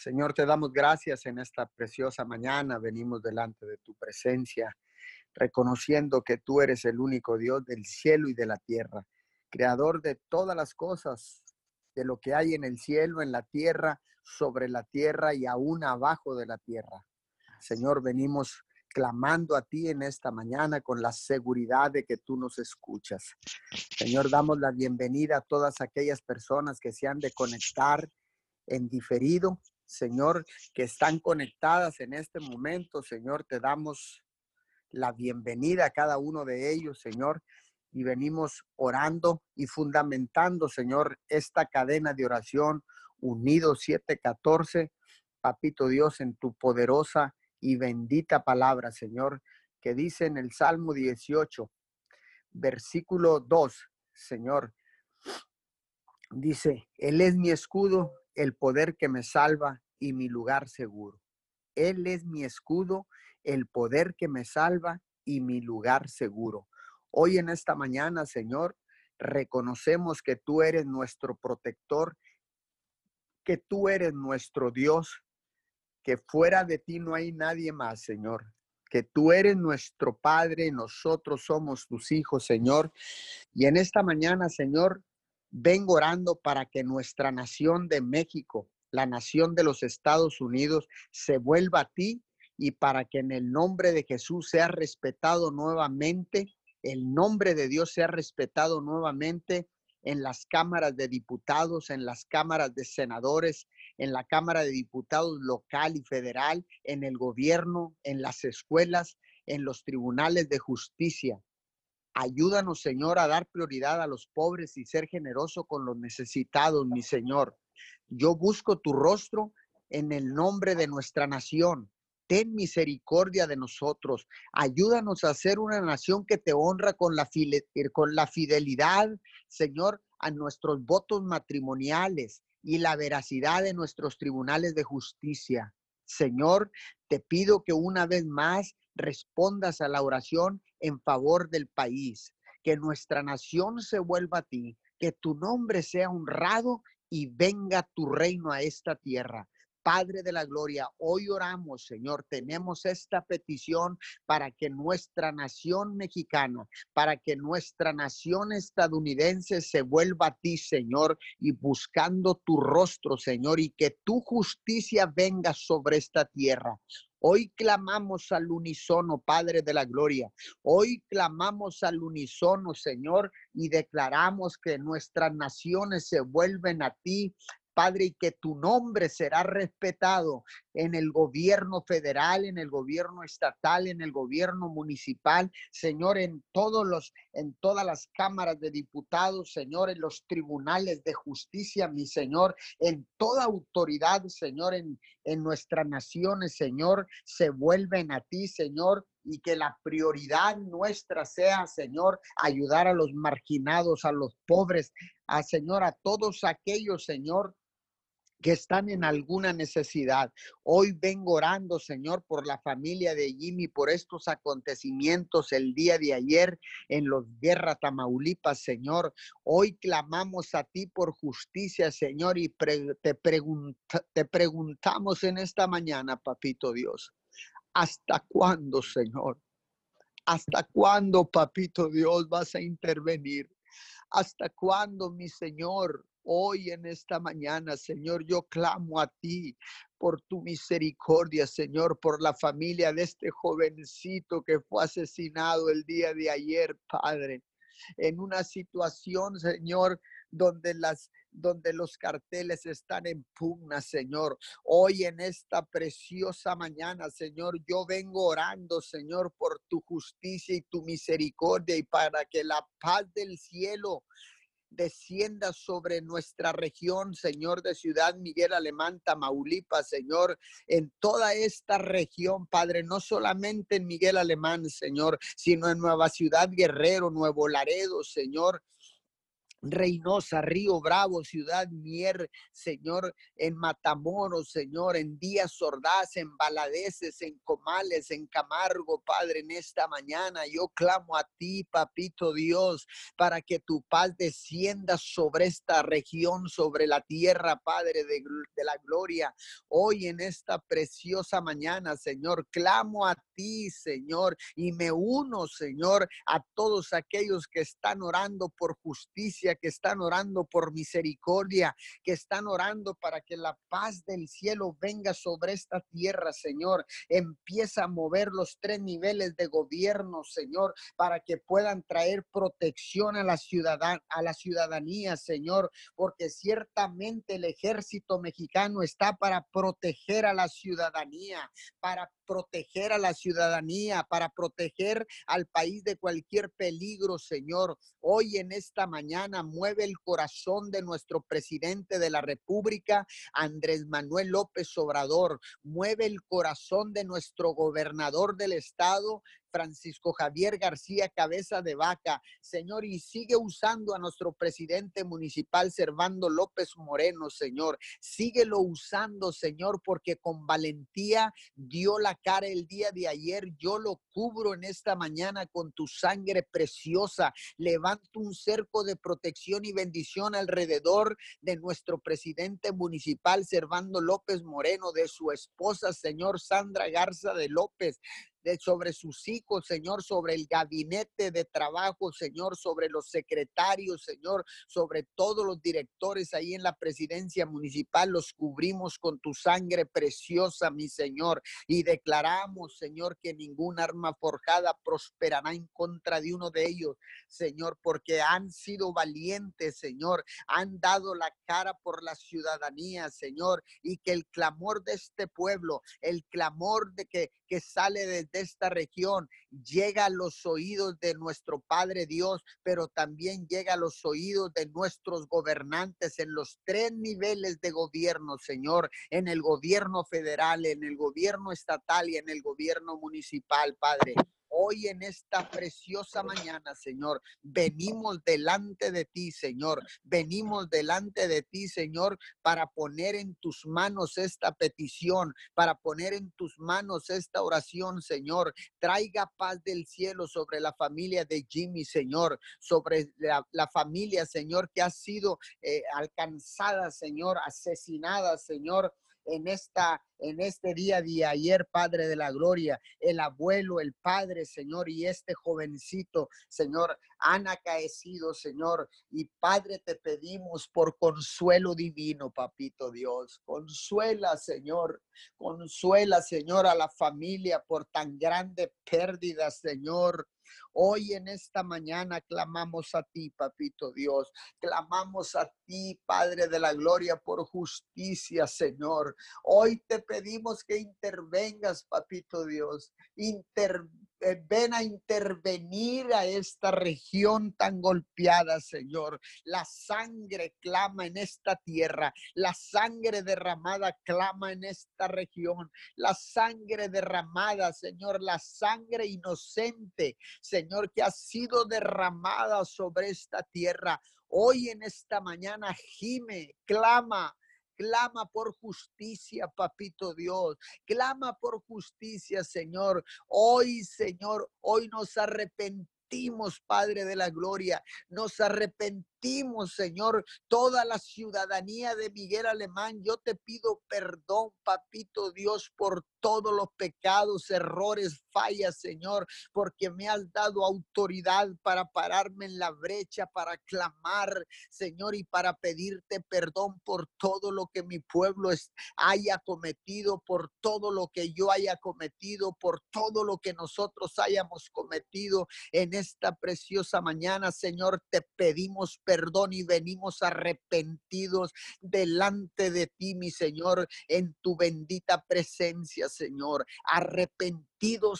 Señor, te damos gracias en esta preciosa mañana. Venimos delante de tu presencia, reconociendo que tú eres el único Dios del cielo y de la tierra, creador de todas las cosas, de lo que hay en el cielo, en la tierra, sobre la tierra y aún abajo de la tierra. Señor, venimos clamando a ti en esta mañana con la seguridad de que tú nos escuchas. Señor, damos la bienvenida a todas aquellas personas que se han de conectar en diferido. Señor, que están conectadas en este momento. Señor, te damos la bienvenida a cada uno de ellos, Señor. Y venimos orando y fundamentando, Señor, esta cadena de oración unido 714. Papito Dios, en tu poderosa y bendita palabra, Señor, que dice en el Salmo 18, versículo 2, Señor, dice, Él es mi escudo, el poder que me salva y mi lugar seguro. Él es mi escudo, el poder que me salva y mi lugar seguro. Hoy en esta mañana, Señor, reconocemos que tú eres nuestro protector, que tú eres nuestro Dios, que fuera de ti no hay nadie más, Señor. Que tú eres nuestro Padre, nosotros somos tus hijos, Señor. Y en esta mañana, Señor, vengo orando para que nuestra nación de México, la nación de los Estados Unidos, se vuelva a ti y para que en el nombre de Jesús sea respetado nuevamente, el nombre de Dios sea respetado nuevamente en las cámaras de diputados, en las cámaras de senadores, en la Cámara de Diputados local y federal, en el gobierno, en las escuelas, en los tribunales de justicia. Ayúdanos, Señor, a dar prioridad a los pobres y ser generoso con los necesitados, mi Señor. Yo busco tu rostro en el nombre de nuestra nación. Ten misericordia de nosotros. Ayúdanos a ser una nación que te honra con la, con la fidelidad, Señor, a nuestros votos matrimoniales y la veracidad de nuestros tribunales de justicia. Señor, te pido que una vez más respondas a la oración en favor del país, que nuestra nación se vuelva a ti, que tu nombre sea honrado y venga tu reino a esta tierra. Padre de la Gloria, hoy oramos, Señor, tenemos esta petición para que nuestra nación mexicana, para que nuestra nación estadounidense se vuelva a ti, Señor, y buscando tu rostro, Señor, y que tu justicia venga sobre esta tierra. Hoy clamamos al unísono, Padre de la Gloria. Hoy clamamos al unísono, Señor, y declaramos que nuestras naciones se vuelven a ti, Padre, y que tu nombre será respetado en el gobierno federal, en el gobierno estatal, en el gobierno municipal, Señor, en todos los, en todas las cámaras de diputados, Señor, en los tribunales de justicia, mi Señor, en toda autoridad, Señor, en, en nuestras naciones, Señor, se vuelven a ti, Señor, y que la prioridad nuestra sea, Señor, ayudar a los marginados, a los pobres, a Señor, a todos aquellos, Señor, que están en alguna necesidad. Hoy vengo orando, Señor, por la familia de Jimmy, por estos acontecimientos el día de ayer en los Guerra Tamaulipas, Señor. Hoy clamamos a ti por justicia, Señor, y te, te preguntamos en esta mañana, Papito Dios, ¿hasta cuándo, Señor? ¿Hasta cuándo, Papito Dios, vas a intervenir? ¿Hasta cuándo, mi Señor? Hoy en esta mañana, Señor, yo clamo a ti por tu misericordia, Señor, por la familia de este jovencito que fue asesinado el día de ayer, Padre. En una situación, Señor, donde las donde los carteles están en pugna, Señor. Hoy en esta preciosa mañana, Señor, yo vengo orando, Señor, por tu justicia y tu misericordia y para que la paz del cielo descienda sobre nuestra región, Señor, de Ciudad Miguel Alemán, Tamaulipas, Señor, en toda esta región, Padre, no solamente en Miguel Alemán, Señor, sino en Nueva Ciudad Guerrero, Nuevo Laredo, Señor, Reynosa, Río Bravo, Ciudad Mier, Señor, en Matamoros, Señor, en Díaz Ordaz, en Baladeces, en Comales, en Camargo, Padre, en esta mañana yo clamo a ti, Papito Dios, para que tu paz descienda sobre esta región, sobre la tierra, Padre de, de la gloria. Hoy en esta preciosa mañana, Señor, clamo a ti, Señor, y me uno, Señor, a todos aquellos que están orando por justicia que están orando por misericordia, que están orando para que la paz del cielo venga sobre esta tierra, Señor. Empieza a mover los tres niveles de gobierno, Señor, para que puedan traer protección a la a la ciudadanía, Señor, porque ciertamente el ejército mexicano está para proteger a la ciudadanía, para proteger a la ciudadanía, para proteger al país de cualquier peligro, Señor. Hoy en esta mañana mueve el corazón de nuestro presidente de la República, Andrés Manuel López Obrador. Mueve el corazón de nuestro gobernador del estado, Francisco Javier García Cabeza de Vaca, Señor, y sigue usando a nuestro presidente municipal Servando López Moreno, Señor. Síguelo usando, Señor, porque con valentía dio la cara el día de ayer. Yo lo cubro en esta mañana con tu sangre preciosa. Levanto un cerco de protección y bendición alrededor de nuestro presidente municipal Servando López Moreno, de su esposa, Señor Sandra Garza de López, sobre sus hijos, Señor, sobre el gabinete de trabajo, Señor, sobre los secretarios, Señor, sobre todos los directores ahí en la presidencia municipal, los cubrimos con tu sangre preciosa, mi Señor, y declaramos, Señor, que ningún arma forjada prosperará en contra de uno de ellos, Señor, porque han sido valientes, Señor, han dado la cara por la ciudadanía, Señor, y que el clamor de este pueblo, el clamor de que, que sale de de esta región llega a los oídos de nuestro Padre Dios, pero también llega a los oídos de nuestros gobernantes en los tres niveles de gobierno, Señor, en el gobierno federal, en el gobierno estatal y en el gobierno municipal, Padre. Hoy en esta preciosa mañana, Señor, venimos delante de ti, Señor. Venimos delante de ti, Señor, para poner en tus manos esta petición, para poner en tus manos esta oración, Señor. Traiga paz del cielo sobre la familia de Jimmy, Señor, sobre la, familia, Señor, que ha sido eh, alcanzada, Señor, asesinada, Señor en, esta, en este día de ayer, Padre de la Gloria, el abuelo, el Padre, Señor, y este jovencito, Señor, han acaecido, Señor. Y Padre, te pedimos por consuelo divino, Papito Dios. Consuela, Señor. Consuela, Señor, a la familia por tan grande pérdida, Señor. Hoy en esta mañana clamamos a ti, papito Dios. Clamamos a ti, Padre de la Gloria, por justicia, Señor. Hoy te pedimos que intervengas, papito Dios. Inter eh, ven a intervenir a esta región tan golpeada, Señor. La sangre clama en esta tierra, la sangre derramada clama en esta región, la sangre derramada, Señor, la sangre inocente, Señor, que ha sido derramada sobre esta tierra. Hoy en esta mañana gime, clama, Clama por justicia, papito Dios. Clama por justicia, Señor. Hoy, Señor, hoy nos arrepentimos, Padre de la Gloria. Nos arrepentimos, Señor, toda la ciudadanía de Miguel Alemán. Yo te pido perdón, papito Dios, por todos los pecados, errores, fallas, Señor, porque me has dado autoridad para pararme en la brecha, para clamar, Señor, y para pedirte perdón por todo lo que mi pueblo haya cometido, por todo lo que yo haya cometido, por todo lo que nosotros hayamos cometido en esta preciosa mañana, Señor, te pedimos perdón y venimos arrepentidos delante de ti, mi Señor, en tu bendita presencia, Señor, arrepentidos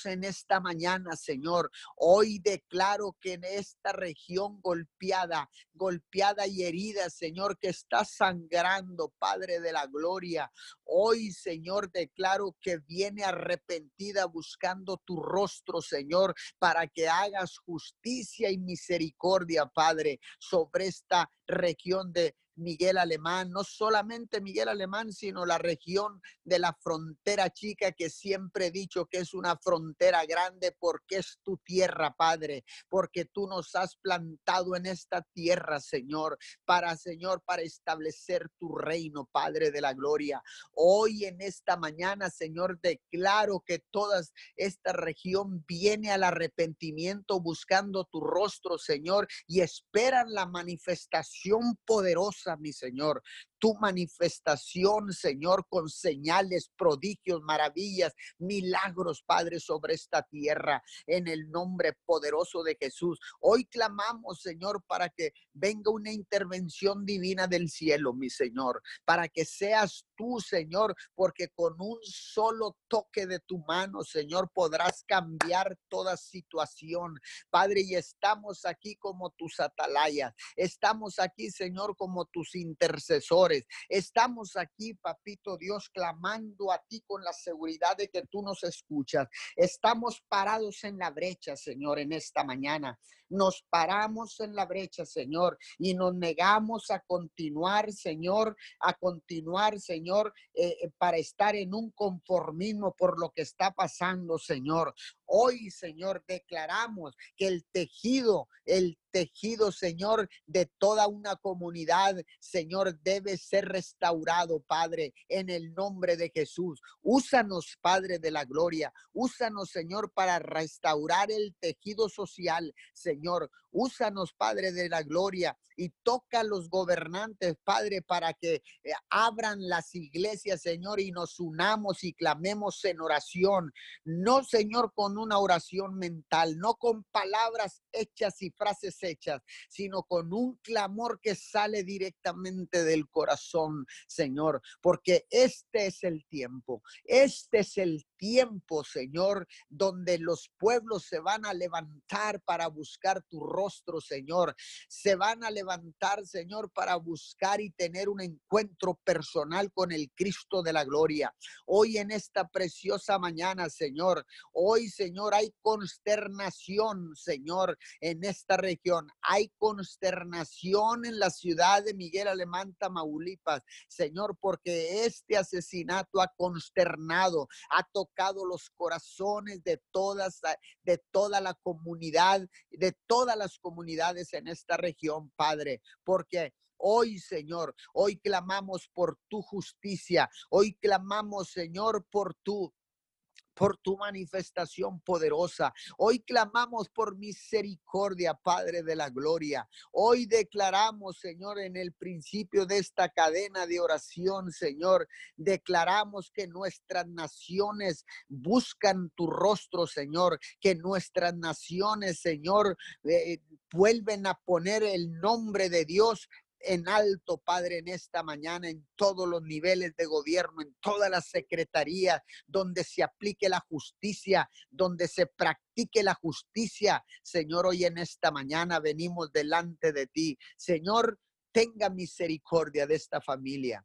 en esta mañana, Señor. Hoy declaro que en esta región golpeada, golpeada y herida, Señor, que está sangrando, Padre de la Gloria. Hoy, Señor, declaro que viene arrepentida buscando tu rostro, Señor, para que hagas justicia y misericordia, Padre, sobre esta región de Miguel Alemán, no solamente Miguel Alemán, sino la región de la frontera chica que siempre he dicho que es una frontera grande porque es tu tierra, Padre, porque tú nos has plantado en esta tierra, Señor, para, Señor, para establecer tu reino, Padre de la gloria. Hoy en esta mañana, Señor, declaro que toda esta región viene al arrepentimiento buscando tu rostro, Señor, y esperan la manifestación poderosa mi Señor tu manifestación, Señor, con señales, prodigios, maravillas, milagros, Padre, sobre esta tierra, en el nombre poderoso de Jesús. Hoy clamamos, Señor, para que venga una intervención divina del cielo, mi Señor, para que seas tú, Señor, porque con un solo toque de tu mano, Señor, podrás cambiar toda situación. Padre, y estamos aquí como tus atalayas, estamos aquí, Señor, como tus intercesores Estamos aquí, papito Dios, clamando a ti con la seguridad de que tú nos escuchas. Estamos parados en la brecha, Señor, en esta mañana. Nos paramos en la brecha, Señor, y nos negamos a continuar, Señor, a continuar, Señor, eh, eh, para estar en un conformismo por lo que está pasando, Señor. Hoy, Señor, declaramos que el tejido, el tejido, Señor, de toda una comunidad, Señor, debe ser restaurado, Padre, en el nombre de Jesús. Úsanos, Padre de la gloria. Úsanos, Señor, para restaurar el tejido social, Señor. Úsanos, Padre de la gloria, y toca a los gobernantes, Padre, para que eh, abran las iglesias, Señor, y nos unamos y clamemos en oración. No, Señor, con una oración mental, no con palabras hechas y frases hechas, sino con un clamor que sale directamente del corazón, Señor, porque este es el tiempo, este es el tiempo, Señor, donde los pueblos se van a levantar para buscar tu rostro, Señor. Se van a levantar, Señor, para buscar y tener un encuentro personal con el Cristo de la gloria. Hoy en esta preciosa mañana, Señor, hoy, Señor, hay consternación, Señor, en esta región. Hay consternación en la ciudad de Miguel Alemán, Tamaulipas, Señor, porque este asesinato ha consternado, ha tocado los corazones de todas, de toda la comunidad, de todas las comunidades en esta región, Padre, porque Hoy, Señor, hoy clamamos por tu justicia. Hoy clamamos, Señor, por tu por tu manifestación poderosa. Hoy clamamos por misericordia, Padre de la Gloria. Hoy declaramos, Señor, en el principio de esta cadena de oración, Señor, declaramos que nuestras naciones buscan tu rostro, Señor, que nuestras naciones, Señor, eh, vuelven a poner el nombre de Dios en alto, Padre, en esta mañana, en todos los niveles de gobierno, en toda la secretaría, donde se aplique la justicia, donde se practique la justicia. Señor, hoy en esta mañana venimos delante de ti. Señor, tenga misericordia de esta familia.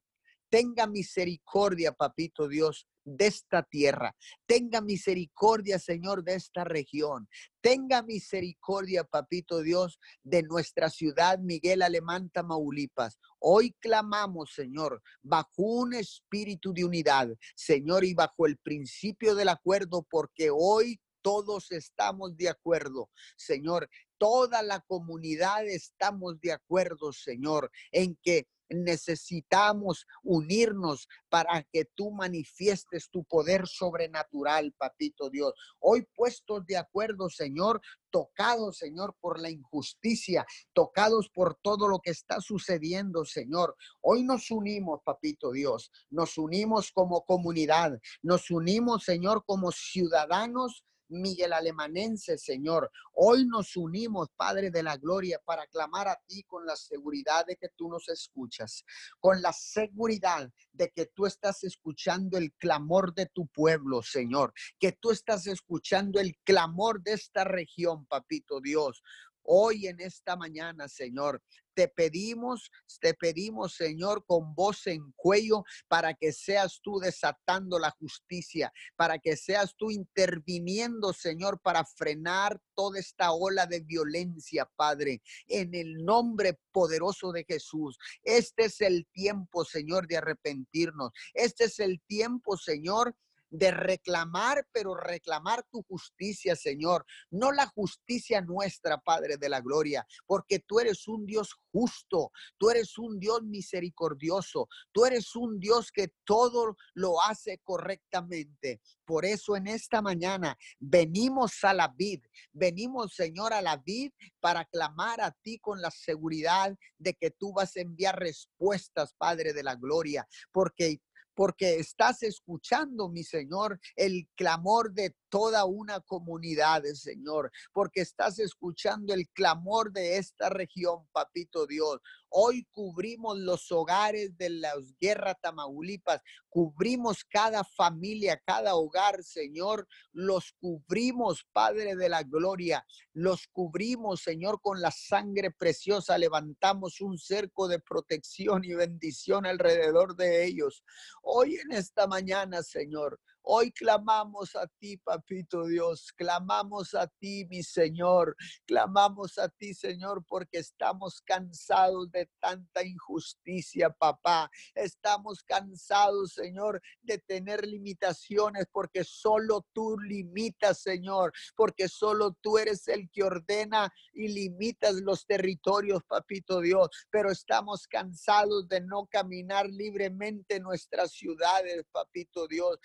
Tenga misericordia, papito Dios, de esta tierra. Tenga misericordia, Señor, de esta región. Tenga misericordia, Papito Dios, de nuestra ciudad, Miguel Alemán, Tamaulipas. Hoy clamamos, Señor, bajo un espíritu de unidad, Señor, y bajo el principio del acuerdo, porque hoy todos estamos de acuerdo, Señor. Toda la comunidad estamos de acuerdo, Señor, en que necesitamos unirnos para que tú manifiestes tu poder sobrenatural, papito Dios. Hoy puestos de acuerdo, Señor, tocados, Señor, por la injusticia, tocados por todo lo que está sucediendo, Señor. Hoy nos unimos, papito Dios, nos unimos como comunidad, nos unimos, Señor, como ciudadanos Miguel Alemanense, Señor. Hoy nos unimos, Padre de la Gloria, para clamar a ti con la seguridad de que tú nos escuchas, con la seguridad de que tú estás escuchando el clamor de tu pueblo, Señor, que tú estás escuchando el clamor de esta región, Papito Dios. Hoy en esta mañana, Señor, te pedimos, te pedimos, Señor, con voz en cuello, para que seas tú desatando la justicia, para que seas tú interviniendo, Señor, para frenar toda esta ola de violencia, Padre, en el nombre poderoso de Jesús. Este es el tiempo, Señor, de arrepentirnos. Este es el tiempo, Señor, de reclamar, pero reclamar tu justicia, Señor, no la justicia nuestra, Padre de la Gloria, porque tú eres un Dios justo, tú eres un Dios misericordioso, tú eres un Dios que todo lo hace correctamente. Por eso en esta mañana venimos a la vid, venimos, Señor, a la vid para clamar a ti con la seguridad de que tú vas a enviar respuestas, Padre de la Gloria, porque porque estás escuchando, mi Señor, el clamor de toda una comunidad, Señor, porque estás escuchando el clamor de esta región, papito Dios. Hoy cubrimos los hogares de las guerras Tamaulipas, cubrimos cada familia, cada hogar, Señor, los cubrimos, Padre de la Gloria, los cubrimos, Señor, con la sangre preciosa, levantamos un cerco de protección y bendición alrededor de ellos. Hoy en esta mañana, Señor, Hoy clamamos a ti, papito Dios, clamamos a ti, mi Señor, clamamos a ti, Señor, porque estamos cansados de tanta injusticia, papá. Estamos cansados, Señor, de tener limitaciones, porque solo tú limitas, Señor, porque solo tú eres el que ordena y limitas los territorios, papito Dios. Pero estamos cansados de no caminar libremente en nuestras ciudades, papito Dios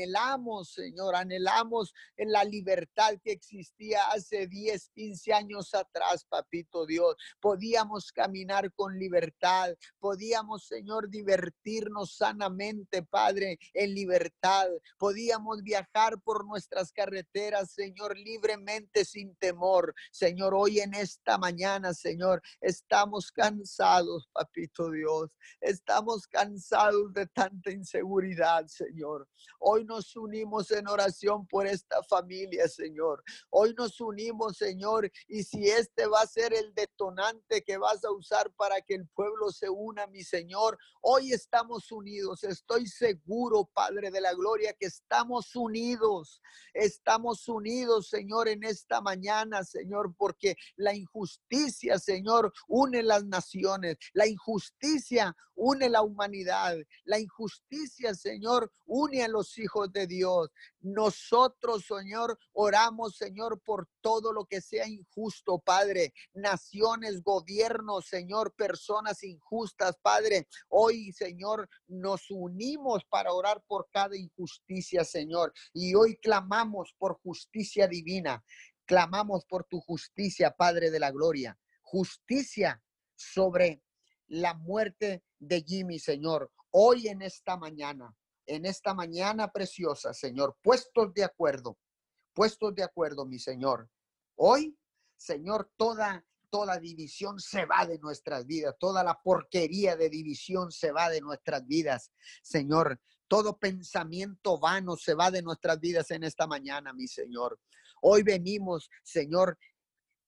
anhelamos, Señor, anhelamos en la libertad que existía hace 10, 15 años atrás, papito Dios. Podíamos caminar con libertad, podíamos, Señor, divertirnos sanamente, Padre, en libertad. Podíamos viajar por nuestras carreteras, Señor, libremente, sin temor. Señor, hoy en esta mañana, Señor, estamos cansados, papito Dios. Estamos cansados de tanta inseguridad, Señor. Hoy nos unimos en oración por esta familia, Señor. Hoy nos unimos, Señor, y si este va a ser el detonante que vas a usar para que el pueblo se una, mi Señor, hoy estamos unidos. Estoy seguro, Padre de la Gloria, que estamos unidos. Estamos unidos, Señor, en esta mañana, Señor, porque la injusticia, Señor, une las naciones. La injusticia une la humanidad. La injusticia, Señor, une a los hijos de Dios. Nosotros, Señor, oramos, Señor, por todo lo que sea injusto, Padre. Naciones, gobiernos, Señor, personas injustas, Padre. Hoy, Señor, nos unimos para orar por cada injusticia, Señor. Y hoy clamamos por justicia divina. Clamamos por tu justicia, Padre de la Gloria. Justicia sobre la muerte de Jimmy, Señor. Hoy en esta mañana en esta mañana preciosa, Señor, puestos de acuerdo, puestos de acuerdo, mi Señor. Hoy, Señor, toda toda división se va de nuestras vidas, toda la porquería de división se va de nuestras vidas, Señor. Todo pensamiento vano se va de nuestras vidas en esta mañana, mi Señor. Hoy venimos, Señor,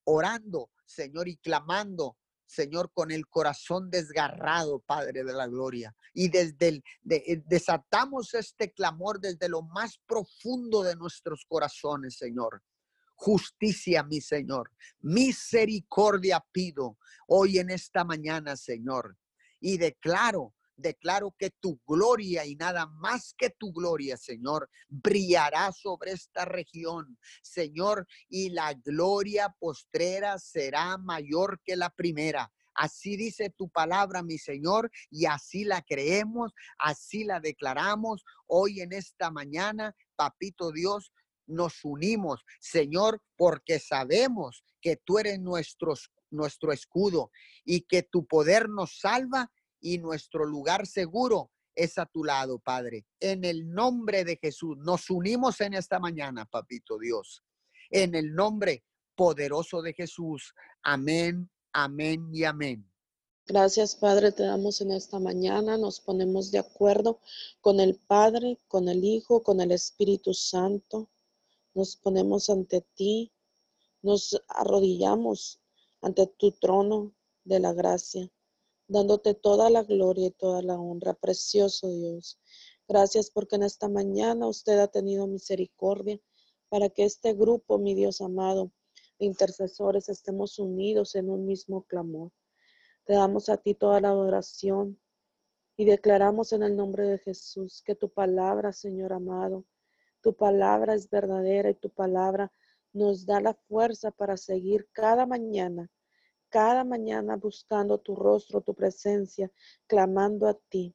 orando, Señor, y clamando Señor, con el corazón desgarrado, Padre de la Gloria. Y desde el, eh, desatamos este clamor desde lo más profundo de nuestros corazones, Señor. Justicia, mi Señor. Misericordia pido hoy en esta mañana, Señor. Y declaro declaro que tu gloria y nada más que tu gloria, Señor, brillará sobre esta región, Señor, y la gloria postrera será mayor que la primera. Así dice tu palabra, mi Señor, y así la creemos, así la declaramos hoy en esta mañana, papito Dios. Nos unimos, Señor, porque sabemos que tú eres nuestro, nuestro escudo y que tu poder nos salva y nuestro lugar seguro es a tu lado, Padre. En el nombre de Jesús, nos unimos en esta mañana, Papito Dios. En el nombre poderoso de Jesús. Amén, amén y amén. Gracias, Padre, te damos en esta mañana. Nos ponemos de acuerdo con el Padre, con el Hijo, con el Espíritu Santo. Nos ponemos ante ti, nos arrodillamos ante tu trono de la gracia, dándote toda la gloria y toda la honra, precioso Dios. Gracias porque en esta mañana usted ha tenido misericordia para que este grupo, mi Dios amado, de intercesores, estemos unidos en un mismo clamor. Te damos a ti toda la adoración y declaramos en el nombre de Jesús que tu palabra, Señor amado, tu palabra es verdadera y tu palabra nos da la fuerza para seguir cada mañana, cada mañana buscando tu rostro, tu presencia, clamando a ti.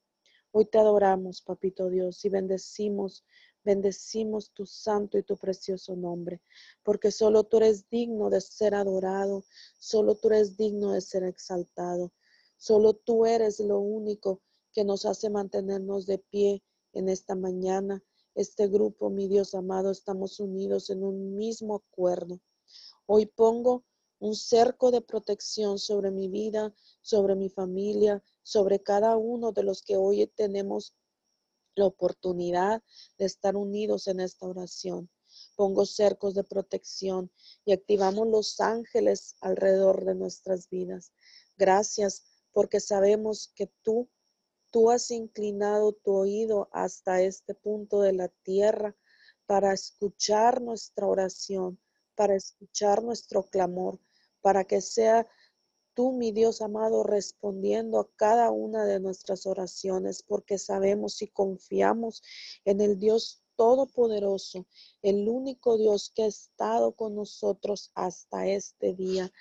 Hoy te adoramos, Papito Dios, y bendecimos Bendecimos tu santo y tu precioso nombre, porque solo tú eres digno de ser adorado, solo tú eres digno de ser exaltado, solo tú eres lo único que nos hace mantenernos de pie en esta mañana. Este grupo, mi Dios amado, estamos unidos en un mismo acuerdo. Hoy pongo un cerco de protección sobre mi vida, sobre mi familia, sobre cada uno de los que hoy tenemos la oportunidad de estar unidos en esta oración. Pongo cercos de protección y activamos los ángeles alrededor de nuestras vidas. Gracias porque sabemos que tú, tú has inclinado tu oído hasta este punto de la tierra para escuchar nuestra oración, para escuchar nuestro clamor, para que sea tú, mi Dios amado, respondiendo a cada una de nuestras oraciones, porque sabemos y confiamos en el Dios Todopoderoso, el único Dios que ha estado con nosotros hasta este día.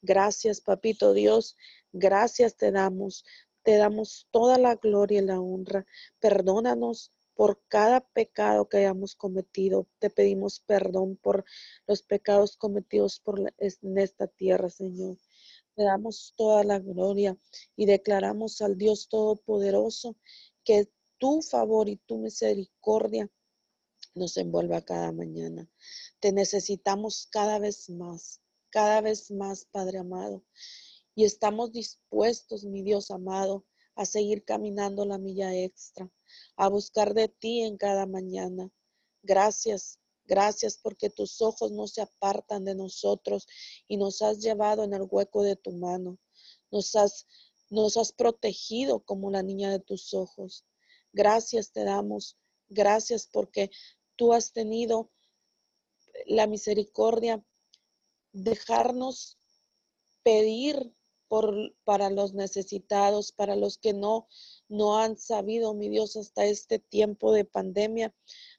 Gracias, Papito Dios, gracias te damos. Te damos toda la gloria y la honra. Perdónanos por cada pecado que hayamos cometido. Te pedimos perdón por los pecados cometidos por en esta tierra, Señor. Te damos toda la gloria y declaramos al Dios Todopoderoso que tu favor y tu misericordia nos envuelva cada mañana. Te necesitamos cada vez más, cada vez más, Padre amado. Y estamos dispuestos, mi Dios amado, a seguir caminando la milla extra, a buscar de ti en cada mañana. Gracias Gracias porque tus ojos no se apartan de nosotros y nos has llevado en el hueco de tu mano. Nos has, nos has protegido como la niña de tus ojos. Gracias te damos. Gracias porque tú has tenido la misericordia dejarnos pedir para los necesitados, para los que no, no han sabido, mi Dios, hasta este tiempo de pandemia,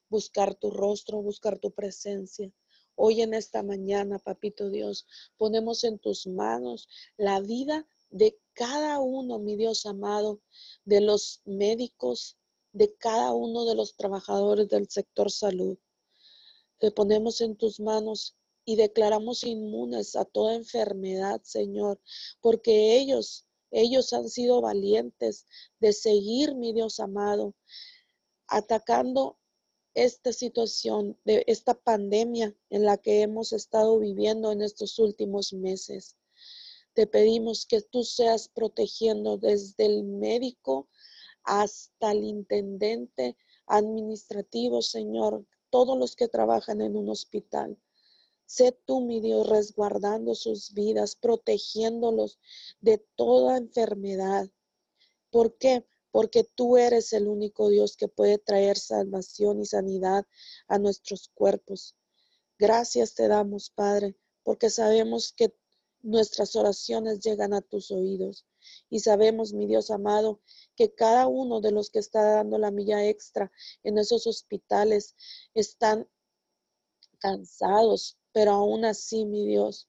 buscar tu rostro, buscar tu presencia. Hoy en esta mañana, papito Dios, ponemos en tus manos la vida de cada uno, mi Dios amado, de los médicos, de cada uno de los trabajadores del sector salud. Te ponemos en tus manos y declaramos inmunes a toda enfermedad, Señor, porque ellos, ellos han sido valientes de seguir, mi Dios amado, atacando esta situación, de esta pandemia en la que hemos estado viviendo en estos últimos meses. Te pedimos que tú seas protegiendo desde el médico hasta el intendente administrativo, Señor, todos los que trabajan en un hospital. Sé tú, mi Dios, resguardando sus vidas, protegiéndolos de toda enfermedad. ¿Por qué? porque tú eres el único Dios que puede traer salvación y sanidad a nuestros cuerpos. Gracias te damos, Padre, porque sabemos que nuestras oraciones llegan a tus oídos. Y sabemos, mi Dios amado, que cada uno de los que está dando la milla extra en esos hospitales están cansados, pero aún así, mi Dios,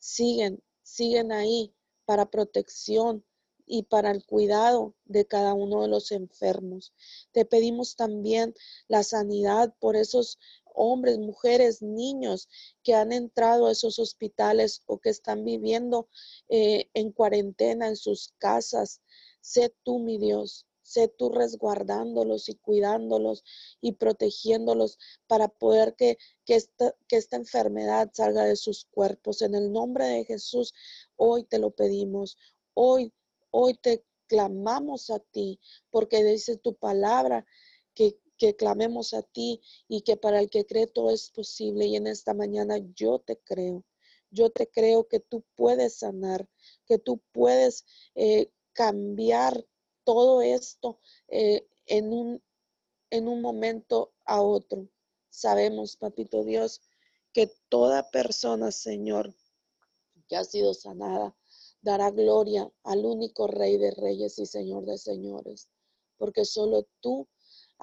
siguen, siguen ahí para protección, y para el cuidado de cada uno de los enfermos. Te pedimos también la sanidad por esos hombres, mujeres, niños que han entrado a esos hospitales o que están viviendo eh, en cuarentena en sus casas. Sé tú, mi Dios, sé tú resguardándolos y cuidándolos y protegiéndolos para poder que, que, esta, que esta enfermedad salga de sus cuerpos. En el nombre de Jesús, hoy te lo pedimos. Hoy, hoy te clamamos a ti, porque dice tu palabra que, que clamemos a ti y que para el que cree todo es posible. Y en esta mañana yo te creo. Yo te creo que tú puedes sanar, que tú puedes eh, cambiar todo esto eh, en, un, en un momento a otro. Sabemos, papito Dios, que toda persona, Señor, que ha sido sanada, dará gloria al único Rey de Reyes y Señor de Señores, porque solo tú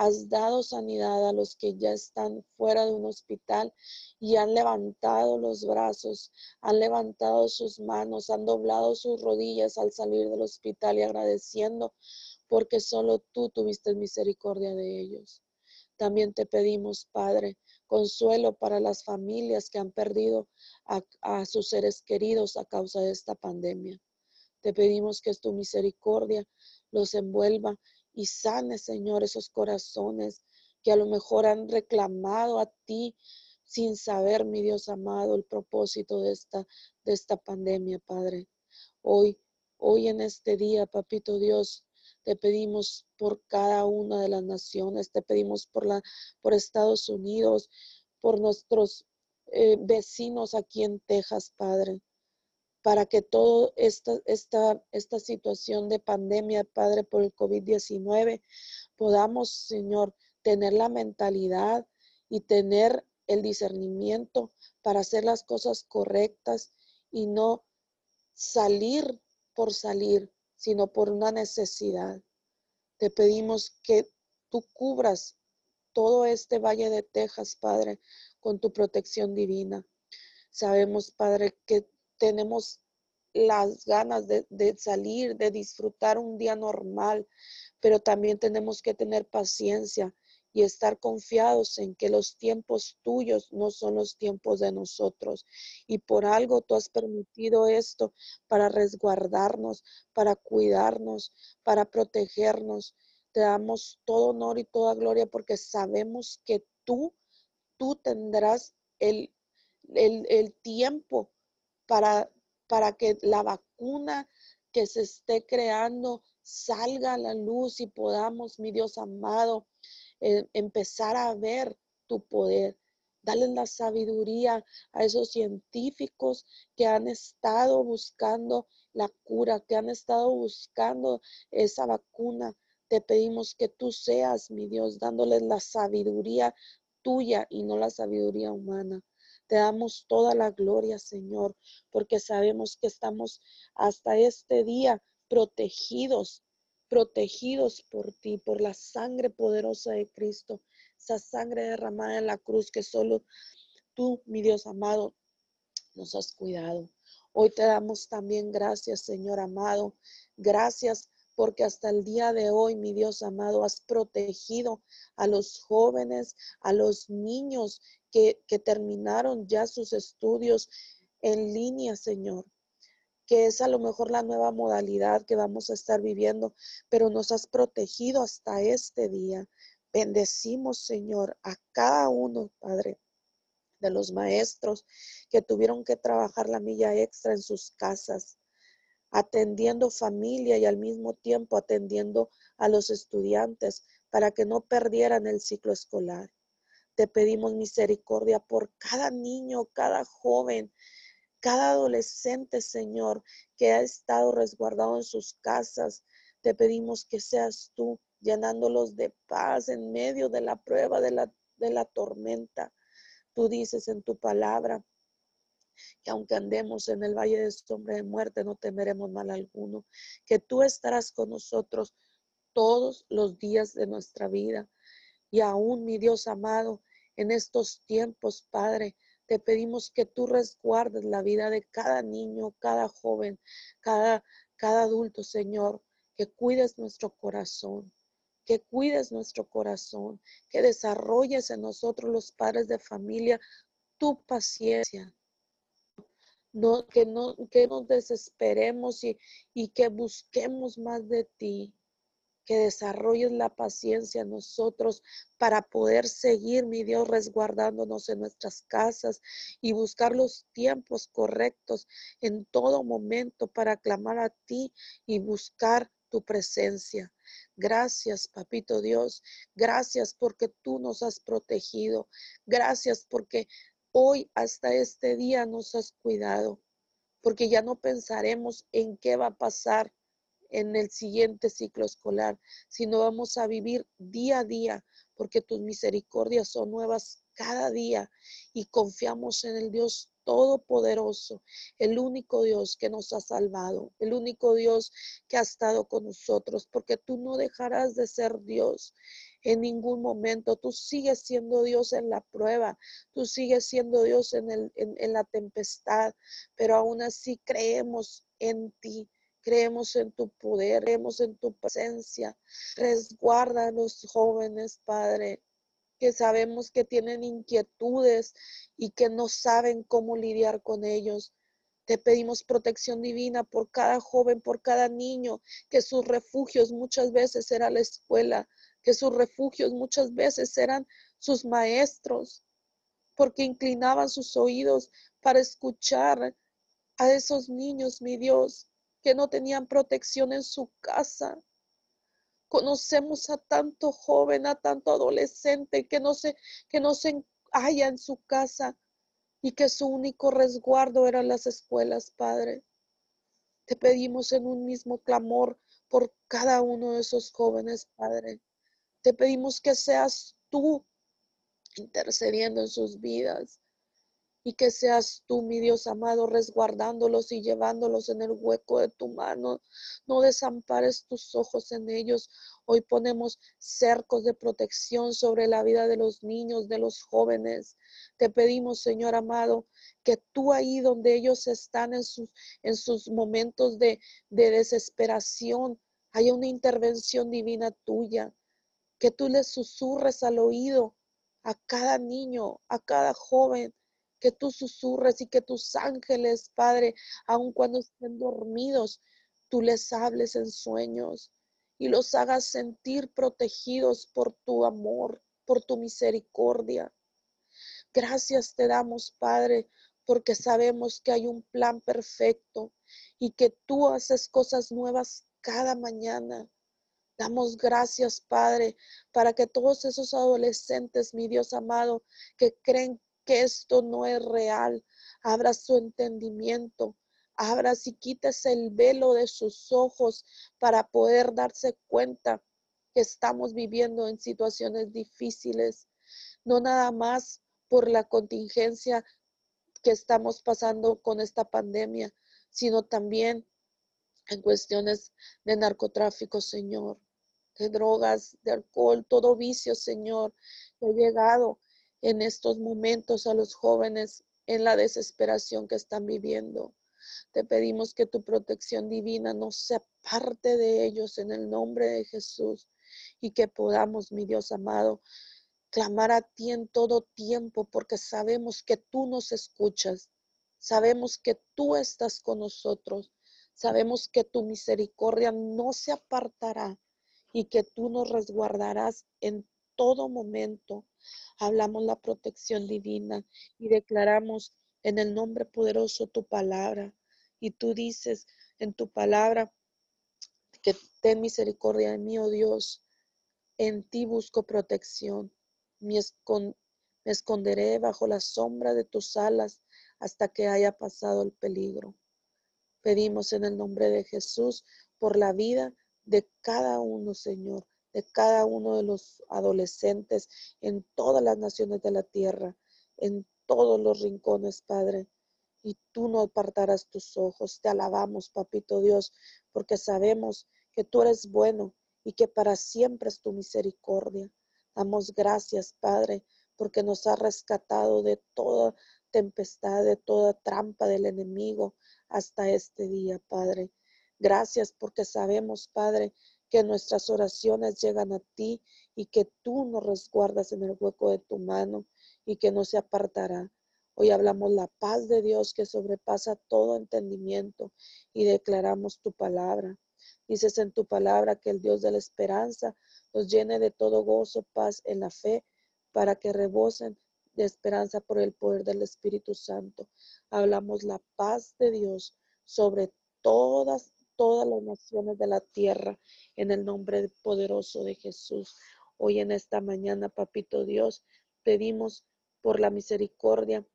has dado sanidad a los que ya están fuera de un hospital y han levantado los brazos, han levantado sus manos, han doblado sus rodillas al salir del hospital y agradeciendo porque solo tú tuviste misericordia de ellos. También te pedimos, Padre, consuelo para las familias que han perdido a, a, sus seres queridos a causa de esta pandemia. Te pedimos que tu misericordia los envuelva y sane, Señor, esos corazones que a lo mejor han reclamado a ti sin saber, mi Dios amado, el propósito de esta, de esta pandemia, Padre. Hoy, hoy en este día, Papito Dios, te pedimos por cada una de las naciones, te pedimos por, la, por Estados Unidos, por nuestros eh, vecinos aquí en Texas, Padre para que toda esta, esta, esta situación de pandemia, Padre, por el COVID-19, podamos, Señor, tener la mentalidad y tener el discernimiento para hacer las cosas correctas y no salir por salir, sino por una necesidad. Te pedimos que tú cubras todo este valle de Texas, Padre, con tu protección divina. Sabemos, Padre, que tenemos las ganas de, salir, de disfrutar un día normal, pero también tenemos que tener paciencia y estar confiados en que los tiempos tuyos no son los tiempos de nosotros. Y por algo tú has permitido esto para resguardarnos, para cuidarnos, para protegernos. Te damos todo honor y toda gloria porque sabemos que tú, tú tendrás el, el, el tiempo para, para que la vacuna que se esté creando salga a la luz y podamos, mi Dios amado, eh, empezar a ver tu poder. Dale la sabiduría a esos científicos que han estado buscando la cura, que han estado buscando esa vacuna. Te pedimos que tú seas, mi Dios, dándoles la sabiduría tuya y no la sabiduría humana. Te damos toda la gloria, Señor, porque sabemos que estamos hasta este día protegidos, protegidos por ti, por la sangre poderosa de Cristo, esa sangre derramada en la cruz que solo tú, mi Dios amado, nos has cuidado. Hoy te damos también gracias, Señor amado. Gracias porque hasta el día de hoy, mi Dios amado, has protegido a los jóvenes, a los niños que, terminaron ya sus estudios en línea, Señor que es a lo mejor la nueva modalidad que vamos a estar viviendo, pero nos has protegido hasta este día. Bendecimos, Señor, a cada uno, Padre, de los maestros que tuvieron que trabajar la milla extra en sus casas, atendiendo familia y al mismo tiempo atendiendo a los estudiantes para que no perdieran el ciclo escolar. Te pedimos misericordia por cada niño, cada joven, cada adolescente, Señor, que ha estado resguardado en sus casas. Te pedimos que seas tú llenándolos de paz en medio de la prueba, de la, de la tormenta. Tú dices en tu palabra que aunque andemos en el valle de sombra de muerte, no temeremos mal alguno, que tú estarás con nosotros todos los días de nuestra vida. Y aún, mi Dios amado, en estos tiempos, Padre. Te pedimos que tú resguardes la vida de cada niño, cada joven, cada, cada adulto, Señor, que cuides nuestro corazón, que cuides nuestro corazón, que desarrolles en nosotros los padres de familia tu paciencia. No, que, no, que nos desesperemos y, y que busquemos más de ti. Que desarrolles la paciencia en nosotros para poder seguir, mi Dios, resguardándonos en nuestras casas y buscar los tiempos correctos en todo momento para clamar a ti y buscar tu presencia. Gracias, papito Dios. Gracias porque tú nos has protegido. Gracias porque hoy hasta este día nos has cuidado. Porque ya no pensaremos en qué va a pasar en el siguiente ciclo escolar, sino vamos a vivir día a día, porque tus misericordias son nuevas cada día y confiamos en el Dios Todopoderoso, el único Dios que nos ha salvado, el único Dios que ha estado con nosotros, porque tú no dejarás de ser Dios en ningún momento. Tú sigues siendo Dios en la prueba, tú sigues siendo Dios en, el, en, la tempestad, pero aún así creemos en ti. Creemos en tu poder, creemos en tu presencia. Resguarda a los jóvenes, Padre, que sabemos que tienen inquietudes y que no saben cómo lidiar con ellos. Te pedimos protección divina por cada joven, por cada niño, que sus refugios muchas veces era la escuela, que sus refugios muchas veces eran sus maestros, porque inclinaban sus oídos para escuchar a esos niños, mi Dios, que no tenían protección en su casa. Conocemos a tanto joven, a tanto adolescente que no se, que no se halla en su casa y que su único resguardo eran las escuelas, Padre. Te pedimos en un mismo clamor por cada uno de esos jóvenes, Padre. Te pedimos que seas tú intercediendo en sus vidas y que seas tú, mi Dios amado, resguardándolos y llevándolos en el hueco de tu mano. No desampares tus ojos en ellos. Hoy ponemos cercos de protección sobre la vida de los niños, de los jóvenes. Te pedimos, Señor amado, que tú ahí donde ellos están en sus, en sus momentos de, de desesperación, haya una intervención divina tuya, que tú les susurres al oído a cada niño, a cada joven, que tú susurres y que tus ángeles, Padre, aun cuando estén dormidos, tú les hables en sueños y los hagas sentir protegidos por tu amor, por tu misericordia. Gracias te damos, Padre, porque sabemos que hay un plan perfecto y que tú haces cosas nuevas cada mañana. Damos gracias, Padre, para que todos esos adolescentes, mi Dios amado, que creen que esto no es real. Abra su entendimiento. Abra si quites el velo de sus ojos para poder darse cuenta que estamos viviendo en situaciones difíciles. No nada más por la contingencia que estamos pasando con esta pandemia, sino también en cuestiones de narcotráfico, Señor, de drogas, de alcohol, todo vicio, Señor, que ha llegado en estos momentos a los jóvenes en la desesperación que están viviendo. Te pedimos que tu protección divina no sea parte de ellos en el nombre de Jesús y que podamos, mi Dios amado, clamar a ti en todo tiempo porque sabemos que tú nos escuchas, sabemos que tú estás con nosotros, sabemos que tu misericordia no se apartará y que tú nos resguardarás en todo momento hablamos la protección divina y declaramos en el nombre poderoso tu palabra. Y tú dices en tu palabra que ten misericordia de mí, oh Dios. En ti busco protección. Me, me esconderé bajo la sombra de tus alas hasta que haya pasado el peligro. Pedimos en el nombre de Jesús por la vida de cada uno, Señor, de cada uno de los adolescentes en todas las naciones de la tierra, en todos los rincones, Padre. Y tú no apartarás tus ojos. Te alabamos, Papito Dios, porque sabemos que tú eres bueno y que para siempre es tu misericordia. Damos gracias, Padre, porque nos has rescatado de toda tempestad, de toda trampa del enemigo hasta este día, Padre. Gracias porque sabemos, Padre, que nuestras oraciones llegan a ti y que tú nos resguardas en el hueco de tu mano y que no se apartará. Hoy hablamos la paz de Dios que sobrepasa todo entendimiento y declaramos tu palabra. Dices en tu palabra que el Dios de la esperanza nos llene de todo gozo, paz en la fe, para que rebosen de esperanza por el poder del Espíritu Santo. Hablamos la paz de Dios sobre todas, todas las naciones de la tierra en el nombre poderoso de Jesús. Hoy en esta mañana, papito Dios, pedimos por la misericordia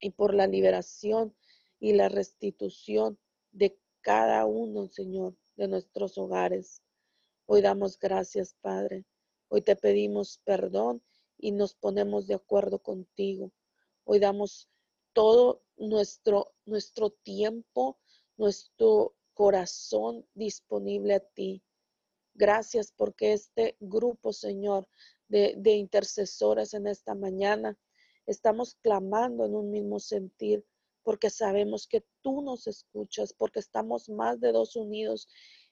y por la liberación y la restitución de cada uno, Señor, de nuestros hogares. Hoy damos gracias, Padre. Hoy te pedimos perdón y nos ponemos de acuerdo contigo. Hoy damos todo nuestro, nuestro tiempo, nuestro corazón disponible a ti. Gracias porque este grupo, Señor, de, de intercesores en esta mañana, estamos clamando en un mismo sentir porque sabemos que tú nos escuchas, porque estamos más de dos unidos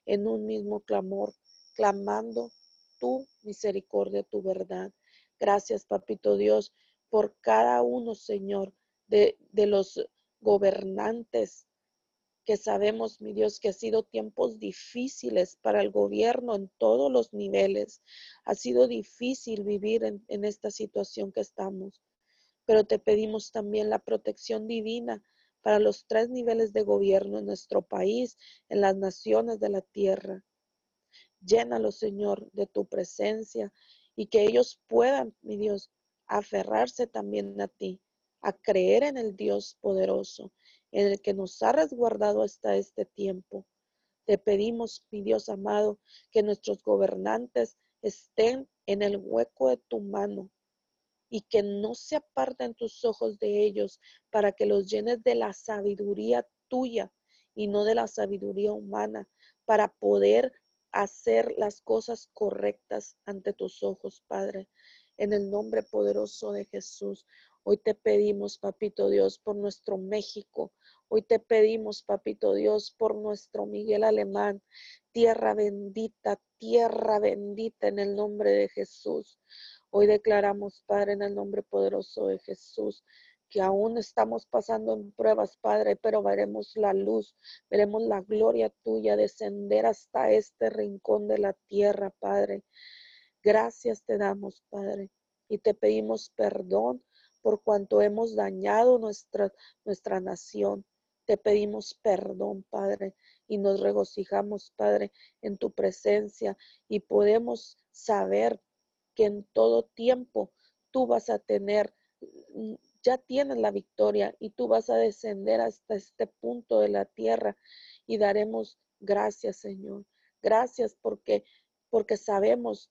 en un mismo clamor, clamando tu misericordia, tu verdad. Gracias, Papito Dios, por cada uno, Señor, de, de los gobernantes que sabemos, mi Dios, que ha sido tiempos difíciles para el gobierno en todos los niveles. Ha sido difícil vivir en, en esta situación que estamos pero te pedimos también la protección divina para los tres niveles de gobierno en nuestro país, en las naciones de la tierra. Llénalo, Señor, de tu presencia y que ellos puedan, mi Dios, aferrarse también a ti, a creer en el Dios poderoso, en el que nos ha resguardado hasta este tiempo. Te pedimos, mi Dios amado, que nuestros gobernantes estén en el hueco de tu mano, y que no se aparten tus ojos de ellos para que los llenes de la sabiduría tuya y no de la sabiduría humana para poder hacer las cosas correctas ante tus ojos, Padre. En el nombre poderoso de Jesús, hoy te pedimos, Papito Dios, por nuestro México. Hoy te pedimos, Papito Dios, por nuestro Miguel Alemán. Tierra bendita, tierra bendita en el nombre de Jesús. Hoy declaramos, Padre, en el nombre poderoso de Jesús, que aún estamos pasando en pruebas, Padre, pero veremos la luz, veremos la gloria tuya descender hasta este rincón de la tierra, Padre. Gracias te damos, Padre, y te pedimos perdón por cuanto hemos dañado nuestra, nuestra nación. Te pedimos perdón, Padre, y nos regocijamos, Padre, en tu presencia y podemos saber, que en todo tiempo tú vas a tener, mm, ya tienes la victoria y tú vas a descender hasta este punto de la tierra y daremos gracias, Señor. Gracias porque porque sabemos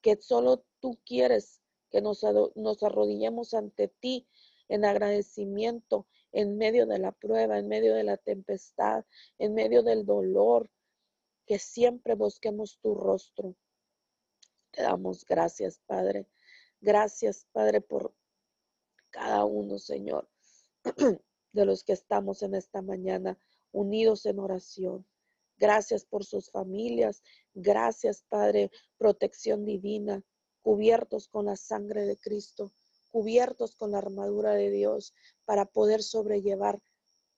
que solo tú quieres que nos, arrodillemos ante ti en agradecimiento en medio de la prueba, en medio de la tempestad, en medio del dolor, que siempre busquemos tu rostro. Te damos gracias, Padre. Gracias, Padre, por cada uno, Señor, de los que estamos en esta mañana unidos en oración. Gracias por sus familias. Gracias, Padre, protección divina, cubiertos con la sangre de Cristo, cubiertos con la armadura de Dios para poder sobrellevar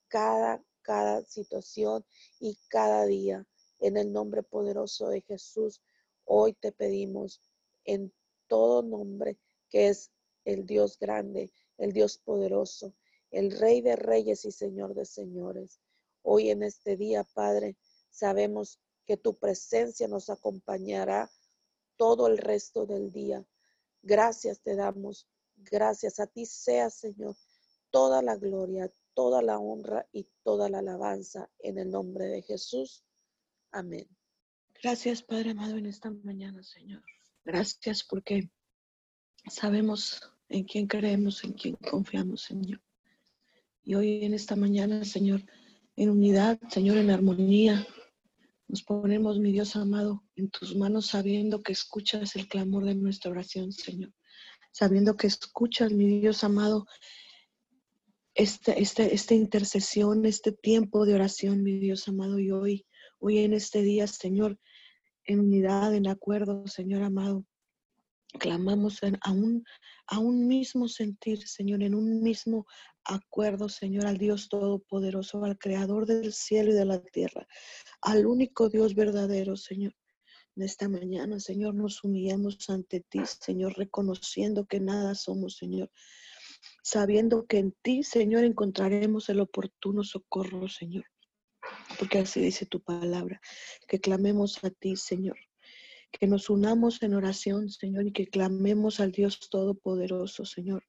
cada, cada situación y cada día. En el nombre poderoso de Jesús, Hoy te pedimos en todo nombre que es el Dios grande, el Dios poderoso, el Rey de reyes y Señor de señores. Hoy en este día, Padre, sabemos que tu presencia nos acompañará todo el resto del día. Gracias te damos. Gracias a ti sea, Señor, toda la gloria, toda la honra y toda la alabanza en el nombre de Jesús. Amén. Gracias, Padre amado, en esta mañana, Señor. Gracias porque sabemos en quién creemos, en quién confiamos, Señor. Y hoy en esta mañana, Señor, en unidad, Señor, en armonía, nos ponemos, mi Dios amado, en tus manos, sabiendo que escuchas el clamor de nuestra oración, Señor. Sabiendo que escuchas, mi Dios amado, este, este, esta intercesión, este tiempo de oración, mi Dios amado, y hoy, hoy en este día, Señor, en unidad, en acuerdo, Señor amado. Clamamos a, un, a un mismo sentir, Señor, en un mismo acuerdo, Señor, al Dios Todopoderoso, al Creador del cielo y de la tierra, al único Dios verdadero, Señor. En esta mañana, Señor, nos humillamos ante ti, Señor, reconociendo que nada somos, Señor, sabiendo que en ti, Señor, encontraremos el oportuno socorro, Señor. Porque así dice tu palabra, que clamemos a ti, Señor que nos unamos en oración, Señor, y que clamemos al Dios Todopoderoso, Señor.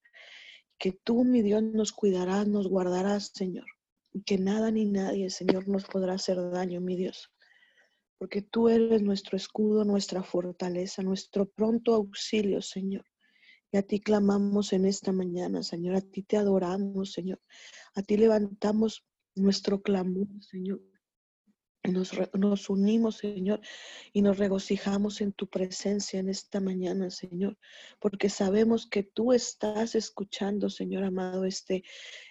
Que tú, mi Dios, nos cuidarás, nos guardarás, Señor. Y que nada ni nadie, Señor, nos podrá hacer daño, mi Dios. Porque tú eres nuestro escudo, nuestra fortaleza, nuestro pronto auxilio, Señor. Y a ti clamamos en esta mañana, Señor. A ti te adoramos, Señor. A ti levantamos nuestro clamor, Señor. Nos, unimos, Señor, y nos regocijamos en tu presencia en esta mañana, Señor, porque sabemos que tú estás escuchando, Señor amado, este,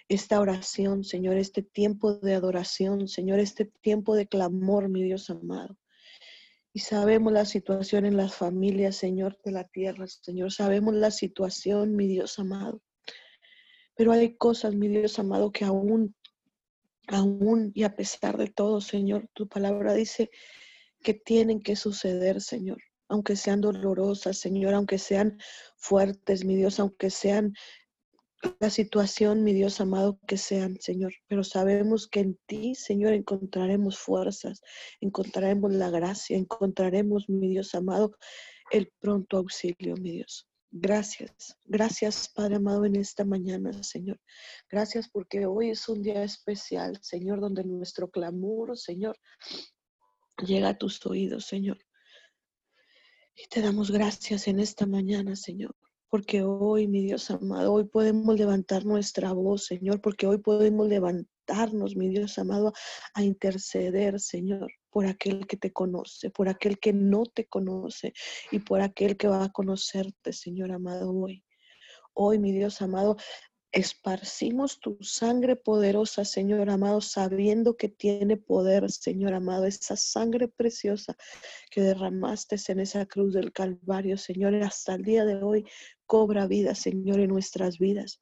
esta oración, Señor, este tiempo de adoración, Señor, este tiempo de clamor, mi Dios amado. Y sabemos la situación en las familias, Señor, de la tierra, Señor. Sabemos la situación, mi Dios amado. Pero hay cosas, mi Dios amado, que aún aún y a pesar de todo, Señor, tu palabra dice que tienen que suceder, Señor, aunque sean dolorosas, Señor, aunque sean fuertes, mi Dios, aunque sean la situación, mi Dios amado, que sean, Señor. Pero sabemos que en ti, Señor, encontraremos fuerzas, encontraremos la gracia, encontraremos, mi Dios amado, el pronto auxilio, mi Dios. Gracias, gracias Padre amado en esta mañana, Señor. Gracias porque hoy es un día especial, Señor, donde nuestro clamor, Señor, llega a tus oídos, Señor. Y te damos gracias en esta mañana, Señor, porque hoy, mi Dios amado, hoy podemos levantar nuestra voz, Señor, porque hoy podemos levantarnos, mi Dios amado, a interceder, Señor por aquel que te conoce, por aquel que no te conoce y por aquel que va a conocerte, Señor amado, hoy. Hoy, mi Dios amado, esparcimos tu sangre poderosa, Señor amado, sabiendo que tiene poder, Señor amado, esa sangre preciosa que derramaste en esa cruz del Calvario, Señor, hasta el día de hoy cobra vida, Señor, en nuestras vidas,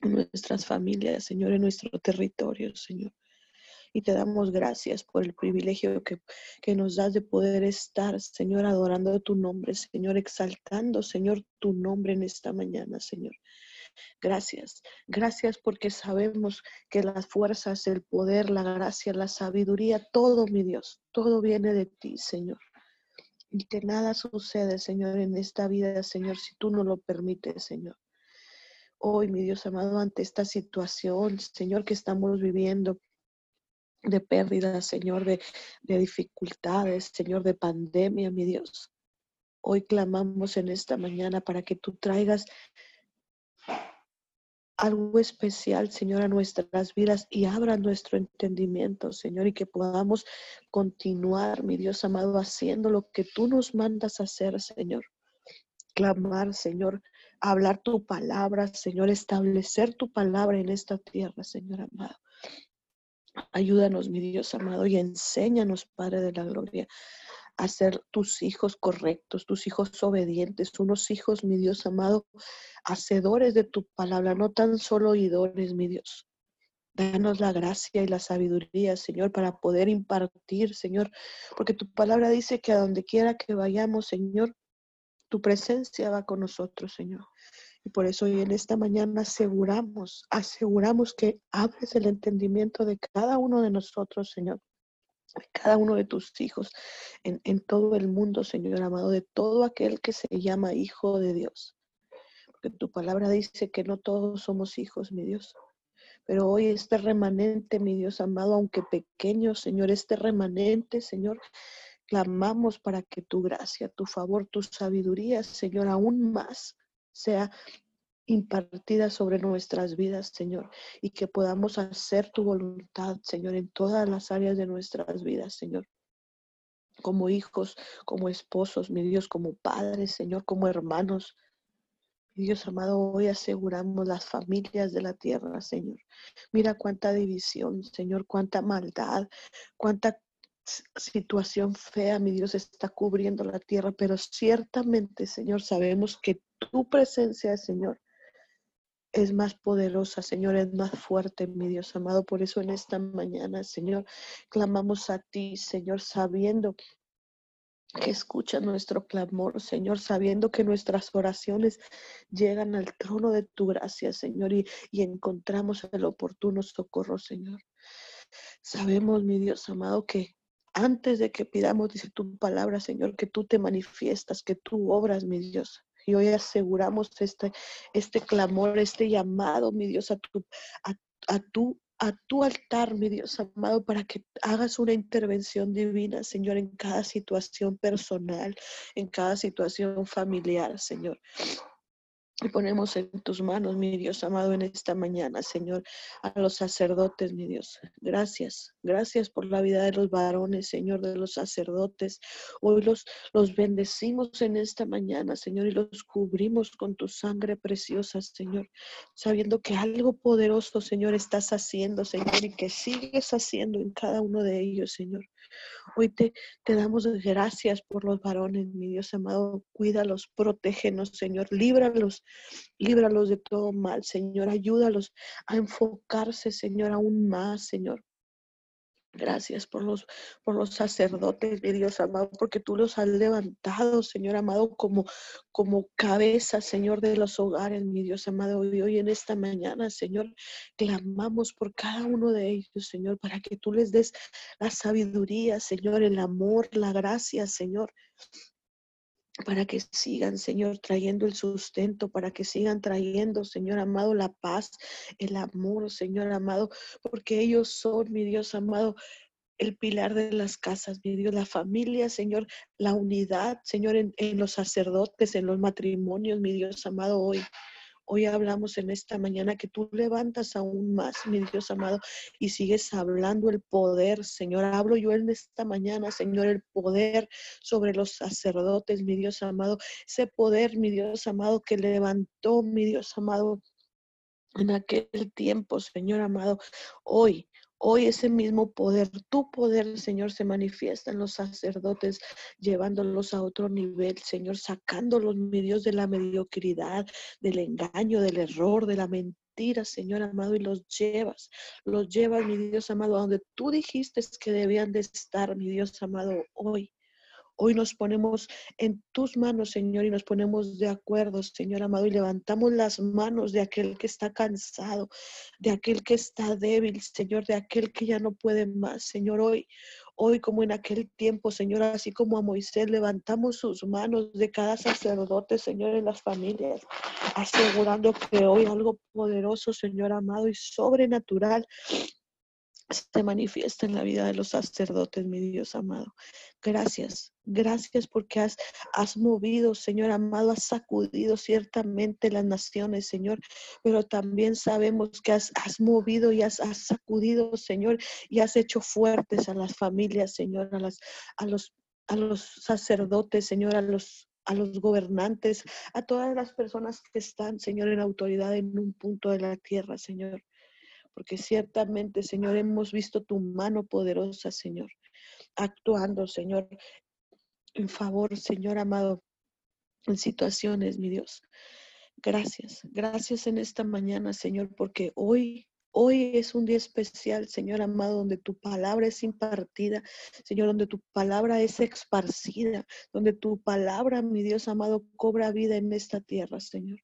en nuestras familias, Señor, en nuestro territorio, Señor y te damos gracias por el privilegio que, que nos das de poder estar, Señor, adorando tu nombre, Señor, exaltando, Señor, tu nombre en esta mañana, Señor. Gracias, gracias porque sabemos que las fuerzas, el poder, la gracia, la sabiduría, todo, mi Dios, todo viene de ti, Señor. Y que nada sucede, Señor, en esta vida, Señor, si tú no lo permites, Señor. Hoy, mi Dios amado, ante esta situación, Señor, que estamos viviendo, de pérdidas, Señor, de, de dificultades, Señor, de pandemia, mi Dios. Hoy clamamos en esta mañana para que tú traigas algo especial, Señor, a nuestras vidas y abra nuestro entendimiento, Señor, y que podamos continuar, mi Dios amado, haciendo lo que tú nos mandas hacer, Señor. Clamar, Señor, hablar tu palabra, Señor, establecer tu palabra en esta tierra, Señor amado. Ayúdanos, mi Dios amado, y enséñanos, Padre de la Gloria, a ser tus hijos correctos, tus hijos obedientes, unos hijos, mi Dios amado, hacedores de tu palabra, no tan solo oidores, mi Dios. Danos la gracia y la sabiduría, Señor, para poder impartir, Señor, porque tu palabra dice que a donde quiera que vayamos, Señor, tu presencia va con nosotros, Señor. Y por eso hoy en esta mañana aseguramos, aseguramos que abres el entendimiento de cada uno de nosotros, Señor, de cada uno de tus hijos en, en todo el mundo, Señor amado, de todo aquel que se llama hijo de Dios. Porque tu palabra dice que no todos somos hijos, mi Dios. Pero hoy este remanente, mi Dios amado, aunque pequeño, Señor, este remanente, Señor, clamamos para que tu gracia, tu favor, tu sabiduría, Señor, aún más sea impartida sobre nuestras vidas, Señor, y que podamos hacer tu voluntad, Señor, en todas las áreas de nuestras vidas, Señor. Como hijos, como esposos, mi Dios, como padres, Señor, como hermanos. Mi Dios amado, hoy aseguramos las familias de la tierra, Señor. Mira cuánta división, Señor, cuánta maldad, cuánta situación fea, mi Dios, está cubriendo la tierra, pero ciertamente, Señor, sabemos que tu presencia, Señor, es más poderosa, Señor, es más fuerte, mi Dios amado. Por eso en esta mañana, Señor, clamamos a ti, Señor, sabiendo que escucha nuestro clamor, Señor, sabiendo que nuestras oraciones llegan al trono de tu gracia, Señor, y, y encontramos el oportuno socorro, Señor. Sabemos, mi Dios amado, que antes de que pidamos, dice tu palabra, Señor, que tú te manifiestas, que tú obras, mi Dios. Y hoy aseguramos este, este clamor, este llamado, mi Dios, a tu, a, a tu a tu altar, mi Dios amado, para que hagas una intervención divina, Señor, en cada situación personal, en cada situación familiar, Señor. Y ponemos en tus manos, mi Dios amado, en esta mañana, Señor, a los sacerdotes, mi Dios. Gracias, gracias por la vida de los varones, Señor, de los sacerdotes. Hoy los, los bendecimos en esta mañana, Señor, y los cubrimos con tu sangre preciosa, Señor, sabiendo que algo poderoso, Señor, estás haciendo, Señor, y que sigues haciendo en cada uno de ellos, Señor. Hoy te, te damos gracias por los varones, mi Dios amado. Cuídalos, protégenos, Señor. Líbralos, líbralos de todo mal, Señor. Ayúdalos a enfocarse, Señor, aún más, Señor. Gracias por los, por los sacerdotes, mi Dios amado, porque tú los has levantado, Señor amado, como, como cabeza, Señor, de los hogares, mi Dios amado. Y hoy en esta mañana, Señor, clamamos por cada uno de ellos, Señor, para que tú les des la sabiduría, Señor, el amor, la gracia, Señor para que sigan, Señor, trayendo el sustento, para que sigan trayendo, Señor amado, la paz, el amor, Señor amado, porque ellos son, mi Dios amado, el pilar de las casas, mi Dios, la familia, Señor, la unidad, Señor, en, los sacerdotes, en los matrimonios, mi Dios amado, hoy. Hoy hablamos en esta mañana que tú levantas aún más, mi Dios amado, y sigues hablando el poder, Señor. Hablo yo en esta mañana, Señor, el poder sobre los sacerdotes, mi Dios amado. Ese poder, mi Dios amado, que levantó, mi Dios amado, en aquel tiempo, Señor amado. Hoy, Hoy ese mismo poder, tu poder, Señor, se manifiesta en los sacerdotes, llevándolos a otro nivel, Señor, sacándolos, mi Dios, de la mediocridad, del engaño, del error, de la mentira, Señor amado, y los llevas, los llevas, mi Dios amado, a donde tú dijiste que debían de estar, mi Dios amado, hoy. Hoy nos ponemos en tus manos, Señor, y nos ponemos de acuerdo, Señor amado, y levantamos las manos de aquel que está cansado, de aquel que está débil, Señor, de aquel que ya no puede más, Señor. Hoy, hoy como en aquel tiempo, Señor, así como a Moisés, levantamos sus manos de cada sacerdote, Señor, en las familias, asegurando que hoy algo poderoso, Señor amado, y sobrenatural se manifiesta en la vida de los sacerdotes, mi Dios amado. Gracias, gracias porque has, has movido, Señor amado, has sacudido ciertamente las naciones, Señor, pero también sabemos que has, has movido y has, has, sacudido, Señor, y has hecho fuertes a las familias, Señor, a, las, a, los, a los sacerdotes, Señor, a los a los gobernantes, a todas las personas que están, Señor, en autoridad en un punto de la tierra, Señor porque ciertamente, Señor, hemos visto tu mano poderosa, Señor, actuando, Señor, en favor, Señor amado, en situaciones, mi Dios. Gracias, gracias en esta mañana, Señor, porque hoy Hoy es un día especial, Señor amado, donde tu palabra es impartida, Señor, donde tu palabra es esparcida, donde tu palabra, mi Dios amado, cobra vida en esta tierra, Señor.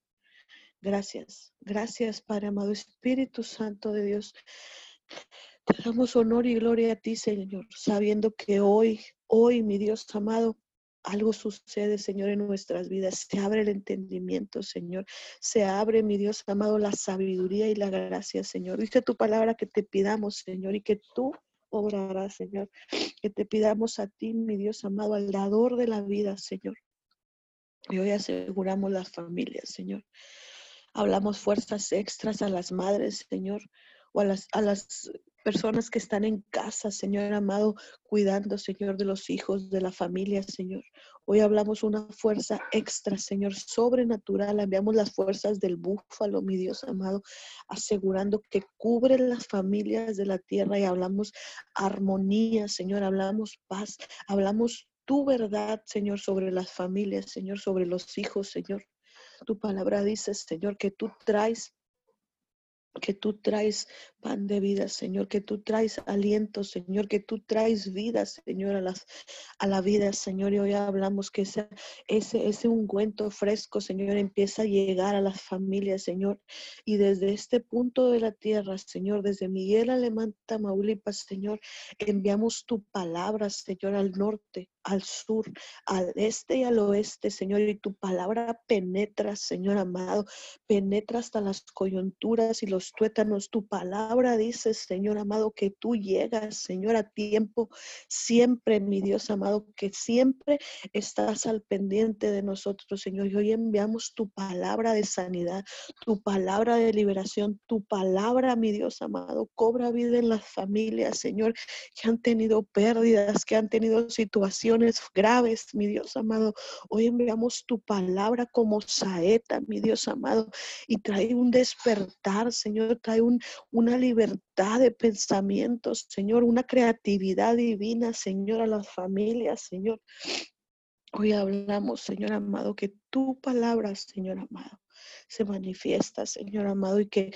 Gracias, gracias Padre amado Espíritu Santo de Dios. Te damos honor y gloria a ti, Señor, sabiendo que hoy, hoy, mi Dios amado, algo sucede, Señor, en nuestras vidas. Se abre el entendimiento, Señor. Se abre, mi Dios amado, la sabiduría y la gracia, Señor. Dice tu palabra que te pidamos, Señor, y que tú obrarás, Señor. Que te pidamos a ti, mi Dios amado, al dador de la vida, Señor. Y hoy aseguramos las familias, Señor. Hablamos fuerzas extras a las madres, Señor, o a las, a las personas que están en casa, Señor amado, cuidando, Señor, de los hijos, de la familia, Señor. Hoy hablamos una fuerza extra, Señor, sobrenatural. Enviamos las fuerzas del búfalo, mi Dios amado, asegurando que cubren las familias de la tierra y hablamos armonía, Señor, hablamos paz, hablamos tu verdad, Señor, sobre las familias, Señor, sobre los hijos, Señor. Tu palabra dice, Señor, que tú traes que tú traes pan de vida, Señor, que tú traes aliento, Señor, que tú traes vida, Señor, a, las, la vida, Señor. Y hoy hablamos que ese, ese, ese ungüento fresco, Señor, empieza a llegar a las familias, Señor. Y desde este punto de la tierra, Señor, desde Miguel Alemán, Tamaulipas, Señor, enviamos tu palabra, Señor, al norte, al sur, al este y al oeste, Señor, y tu palabra penetra, Señor amado, penetra hasta las coyunturas y los tuétanos. Tu palabra dice, Señor amado, que tú llegas, Señor, a tiempo, siempre, mi Dios amado, que siempre estás al pendiente de nosotros, Señor. Y hoy enviamos tu palabra de sanidad, tu palabra de liberación, tu palabra, mi Dios amado, cobra vida en las familias, Señor, que han tenido pérdidas, que han tenido situaciones graves, mi Dios amado. Hoy enviamos tu palabra como saeta, mi Dios amado, y trae un despertar, Señor, trae un, una libertad de pensamientos, Señor, una creatividad divina, Señor, a las familias, Señor. Hoy hablamos, Señor amado, que tu palabra, Señor amado, se manifiesta, Señor amado, y que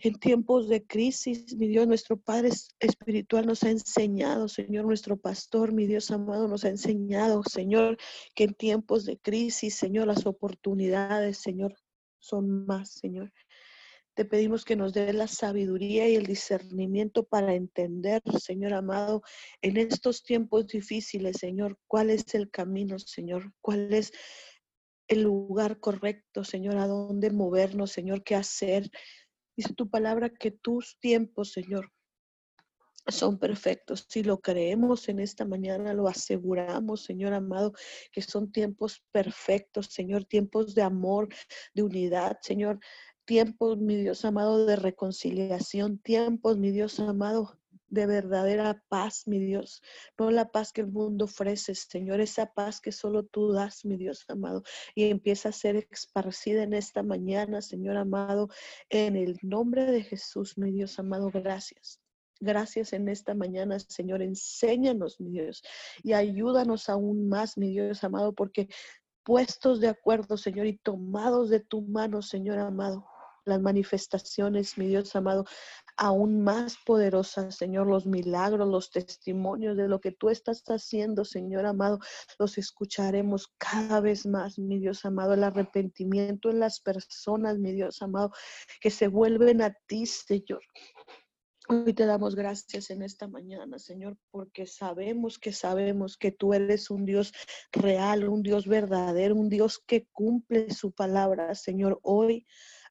en tiempos de crisis, mi Dios, nuestro Padre Espiritual nos ha enseñado, Señor, nuestro pastor, mi Dios amado, nos ha enseñado, Señor, que en tiempos de crisis, Señor, las oportunidades, Señor, son más, Señor. Te pedimos que nos dé la sabiduría y el discernimiento para entender, Señor amado, en estos tiempos difíciles, Señor, cuál es el camino, Señor, cuál es el lugar correcto, Señor, a dónde movernos, Señor, qué hacer, Dice tu palabra que tus tiempos, Señor, son perfectos. Si lo creemos en esta mañana, lo aseguramos, Señor amado, que son tiempos perfectos, Señor, tiempos de amor, de unidad, Señor, tiempos, mi Dios amado, de reconciliación, tiempos, mi Dios amado, de verdadera paz, mi Dios. No la paz que el mundo ofrece, Señor, esa paz que solo tú das, mi Dios amado. Y empieza a ser esparcida en esta mañana, Señor amado, en el nombre de Jesús, mi Dios amado. Gracias. Gracias en esta mañana, Señor. Enséñanos, mi Dios, y ayúdanos aún más, mi Dios amado, porque puestos de acuerdo, Señor, y tomados de tu mano, Señor amado, las manifestaciones, mi Dios amado, aún más poderosas, Señor, los milagros, los testimonios de lo que tú estás haciendo, Señor amado, los escucharemos cada vez más, mi Dios amado, el arrepentimiento en las personas, mi Dios amado, que se vuelven a ti, Señor. Hoy te damos gracias en esta mañana, Señor, porque sabemos que sabemos que tú eres un Dios real, un Dios verdadero, un Dios que cumple su palabra, Señor. Hoy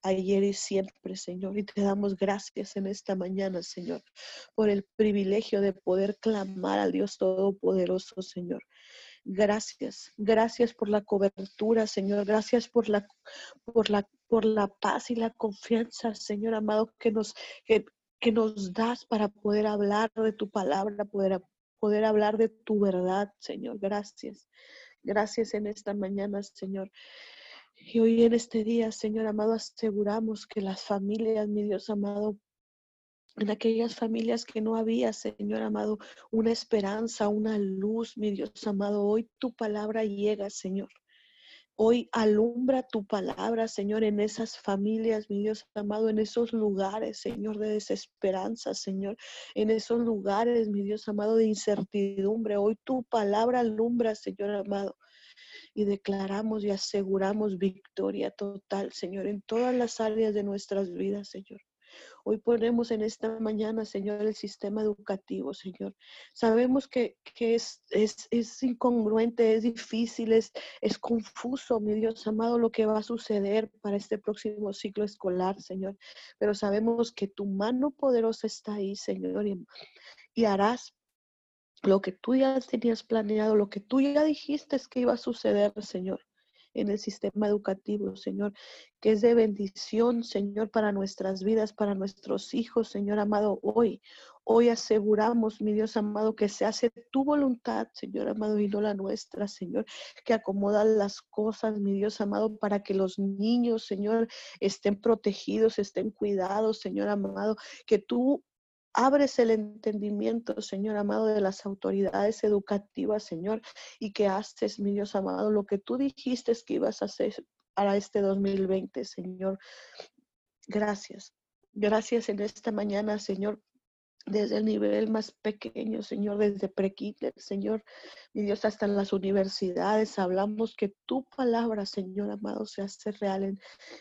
ayer y siempre, Señor. Y te damos gracias en esta mañana, Señor, por el privilegio de poder clamar al Dios Todopoderoso, Señor. Gracias, gracias por la cobertura, Señor. Gracias por la, por la, por la paz y la confianza, Señor amado, que nos, que, que nos das para poder hablar de tu palabra, poder, poder hablar de tu verdad, Señor. Gracias. Gracias en esta mañana, Señor. Y hoy en este día, Señor amado, aseguramos que las familias, mi Dios amado, en aquellas familias que no había, Señor amado, una esperanza, una luz, mi Dios amado, hoy tu palabra llega, Señor. Hoy alumbra tu palabra, Señor, en esas familias, mi Dios amado, en esos lugares, Señor, de desesperanza, Señor, en esos lugares, mi Dios amado, de incertidumbre. Hoy tu palabra alumbra, Señor amado y declaramos y aseguramos victoria total, Señor, en todas las áreas de nuestras vidas, Señor. Hoy ponemos en esta mañana, Señor, el sistema educativo, Señor. Sabemos que, es, es, incongruente, es difícil, es, es confuso, mi Dios amado, lo que va a suceder para este próximo ciclo escolar, Señor. Pero sabemos que tu mano poderosa está ahí, Señor, y, y harás lo que tú ya tenías planeado, lo que tú ya dijiste es que iba a suceder, Señor, en el sistema educativo, Señor, que es de bendición, Señor, para nuestras vidas, para nuestros hijos, Señor amado, hoy. Hoy aseguramos, mi Dios amado, que se hace tu voluntad, Señor amado, y no la nuestra, Señor, que acomoda las cosas, mi Dios amado, para que los niños, Señor, estén protegidos, estén cuidados, Señor amado, que tú abres el entendimiento, Señor amado, de las autoridades educativas, Señor, y que haces, mi Dios amado, lo que tú dijiste que ibas a hacer para este 2020, Señor. Gracias. Gracias en esta mañana, Señor, desde el nivel más pequeño, Señor, desde prequinder, Señor, mi Dios, hasta en las universidades, hablamos que tu palabra, Señor amado, se hace real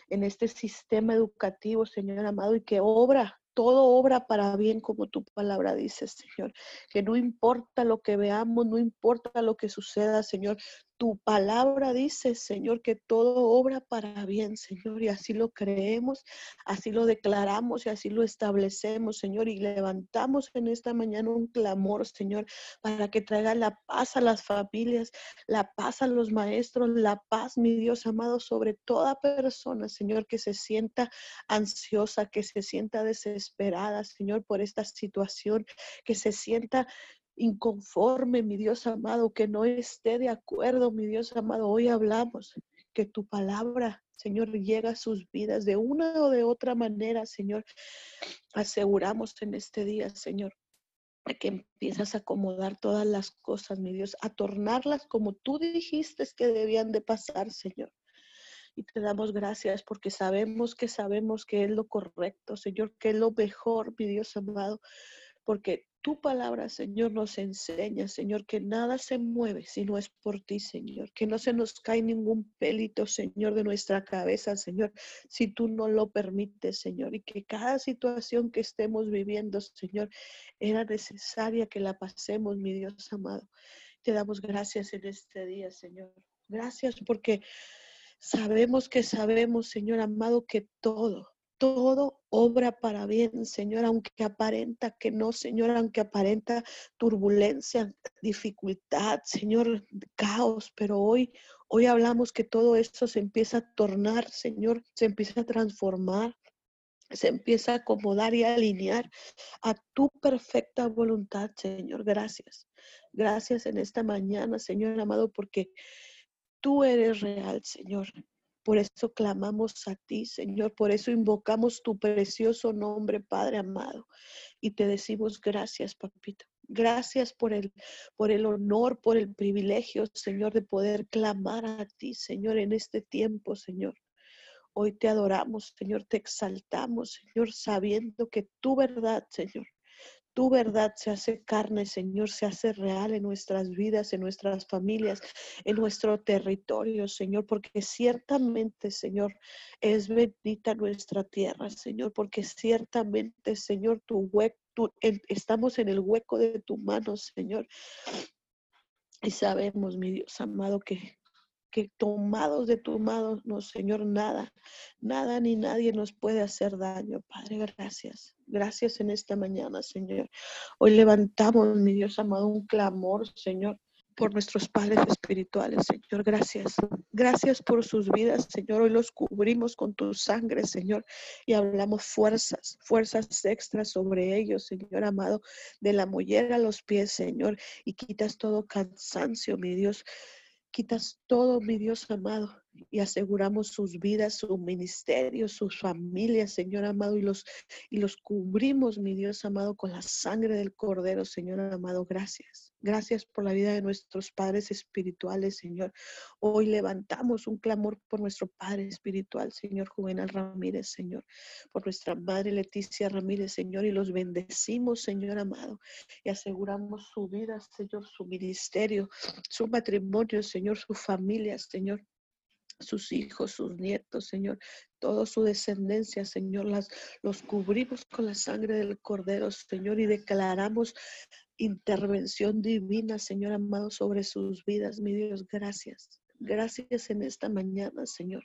en este sistema educativo, Señor amado, y que obra todo obra para bien como tu palabra dice, Señor. Que no importa lo que veamos, no importa lo que suceda, Señor, tu palabra dice, Señor, que todo obra para bien, Señor, y así lo creemos, así lo declaramos y así lo establecemos, Señor, y levantamos en esta mañana un clamor, Señor, para que traiga la paz a las familias, la paz a los maestros, la paz, mi Dios amado, sobre toda persona, Señor, que se sienta ansiosa, que se sienta desesperada, Señor, por esta situación, que se sienta inconforme, mi Dios amado, que no esté de acuerdo, mi Dios amado. Hoy hablamos que tu palabra, Señor, llega a sus vidas de una o de otra manera, Señor. Aseguramos en este día, Señor, que empiezas a acomodar todas las cosas, mi Dios, a tornarlas como tú dijiste que debían de pasar, Señor. Y te damos gracias porque sabemos que sabemos que es lo correcto, Señor, que es lo mejor, mi Dios amado, porque tu palabra, Señor, nos enseña, Señor, que nada se mueve si no es por ti, Señor. Que no se nos cae ningún pelito, Señor, de nuestra cabeza, Señor, si tú no lo permites, Señor. Y que cada situación que estemos viviendo, Señor, era necesaria que la pasemos, mi Dios amado. Te damos gracias en este día, Señor. Gracias porque sabemos que sabemos, Señor amado, que todo, todo obra para bien, Señor, aunque aparenta que no, Señor, aunque aparenta turbulencia, dificultad, Señor, caos, pero hoy, hoy hablamos que todo esto se empieza a tornar, Señor, se empieza a transformar, se empieza a acomodar y a alinear a tu perfecta voluntad, Señor. Gracias. Gracias en esta mañana, Señor amado, porque tú eres real, Señor. Por eso clamamos a ti, Señor. Por eso invocamos tu precioso nombre, Padre amado. Y te decimos gracias, papito. Gracias por el, por el honor, por el privilegio, Señor, de poder clamar a ti, Señor, en este tiempo, Señor. Hoy te adoramos, Señor, te exaltamos, Señor, sabiendo que tu verdad, Señor, tu verdad se hace carne, Señor, se hace real en nuestras vidas, en nuestras familias, en nuestro territorio, Señor, porque ciertamente, Señor, es bendita nuestra tierra, Señor, porque ciertamente, Señor, tu hueco, estamos en el hueco de tu mano, Señor. Y sabemos, mi Dios amado, que que tomados de tu mano, no, Señor, nada, nada ni nadie nos puede hacer daño. Padre, gracias. Gracias en esta mañana, Señor. Hoy levantamos, mi Dios amado, un clamor, Señor, por nuestros padres espirituales, Señor. Gracias. Gracias por sus vidas, Señor. Hoy los cubrimos con tu sangre, Señor, y hablamos fuerzas, fuerzas extras sobre ellos, Señor amado, de la mollera a los pies, Señor, y quitas todo cansancio, mi Dios. Quitas todo, mi Dios amado, y aseguramos sus vidas, su ministerio, sus familias, Señor amado, y los, y los cubrimos, mi Dios amado, con la sangre del Cordero, Señor amado. Gracias. Gracias por la vida de nuestros padres espirituales, Señor. Hoy levantamos un clamor por nuestro Padre espiritual, Señor Juvenal Ramírez, Señor, por nuestra Madre Leticia Ramírez, Señor, y los bendecimos, Señor amado, y aseguramos su vida, Señor, su ministerio, su matrimonio, Señor, su familia, Señor sus hijos, sus nietos, Señor, toda su descendencia, Señor, las, los cubrimos con la sangre del Cordero, Señor, y declaramos intervención divina, Señor amado, sobre sus vidas, mi Dios, gracias. Gracias en esta mañana, Señor.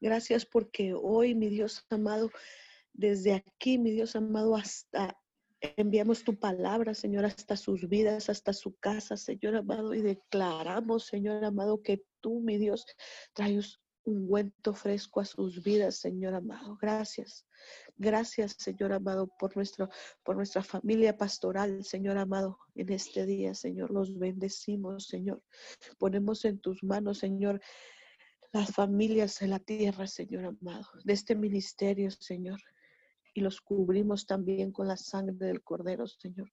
Gracias porque hoy, mi Dios amado, desde aquí, mi Dios amado, hasta enviamos tu palabra, Señor, hasta sus vidas, hasta su casa, Señor amado, y declaramos, Señor amado, que tú, mi Dios, traes ungüento fresco a sus vidas, Señor amado. Gracias. Gracias, Señor amado, por, nuestro, por nuestra familia pastoral, Señor amado, en este día, Señor. Los bendecimos, Señor. Ponemos en tus manos, Señor, las familias de la tierra, Señor amado, de este ministerio, Señor. Y los cubrimos también con la sangre del Cordero, Señor.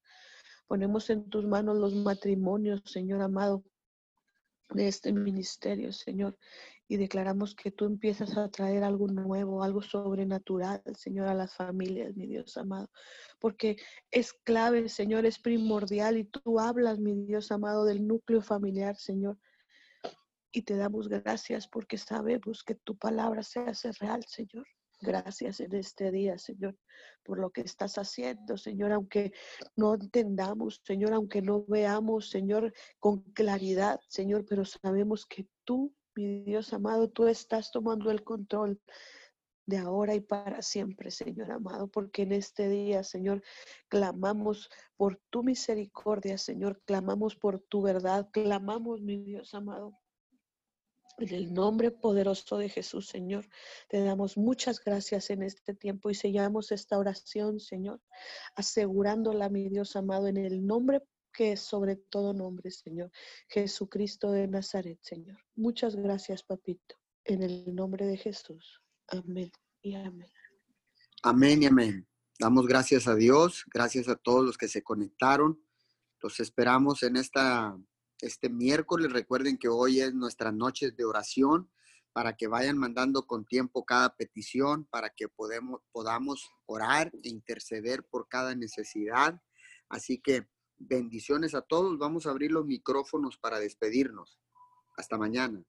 Ponemos en tus manos los matrimonios, Señor amado, de este ministerio, Señor y declaramos que tú empiezas a traer algo nuevo, algo sobrenatural, Señor, a las familias, mi Dios amado, porque es clave, Señor, es primordial y tú hablas, mi Dios amado, del núcleo familiar, Señor. Y te damos gracias porque sabemos que tu palabra se hace real, Señor. Gracias en este día, Señor, por lo que estás haciendo, Señor, aunque no entendamos, Señor, aunque no veamos, Señor, con claridad, Señor, pero sabemos que tú mi Dios amado, tú estás tomando el control de ahora y para siempre, Señor amado, porque en este día, Señor, clamamos por tu misericordia, Señor, clamamos por tu verdad, clamamos, mi Dios amado. En el nombre poderoso de Jesús, Señor, te damos muchas gracias en este tiempo y sellamos esta oración, Señor, asegurándola, mi Dios amado, en el nombre que es sobre todo nombre, Señor. Jesucristo de Nazaret, Señor. Muchas gracias, papito. En el nombre de Jesús. Amén y amén. Amén y amén. Damos gracias a Dios, gracias a todos los que se conectaron. Los esperamos en esta, este miércoles. Recuerden que hoy es nuestra noche de oración para que vayan mandando con tiempo cada petición, para que podamos orar e interceder por cada necesidad. Así que Bendiciones a todos. Vamos a abrir los micrófonos para despedirnos. Hasta mañana.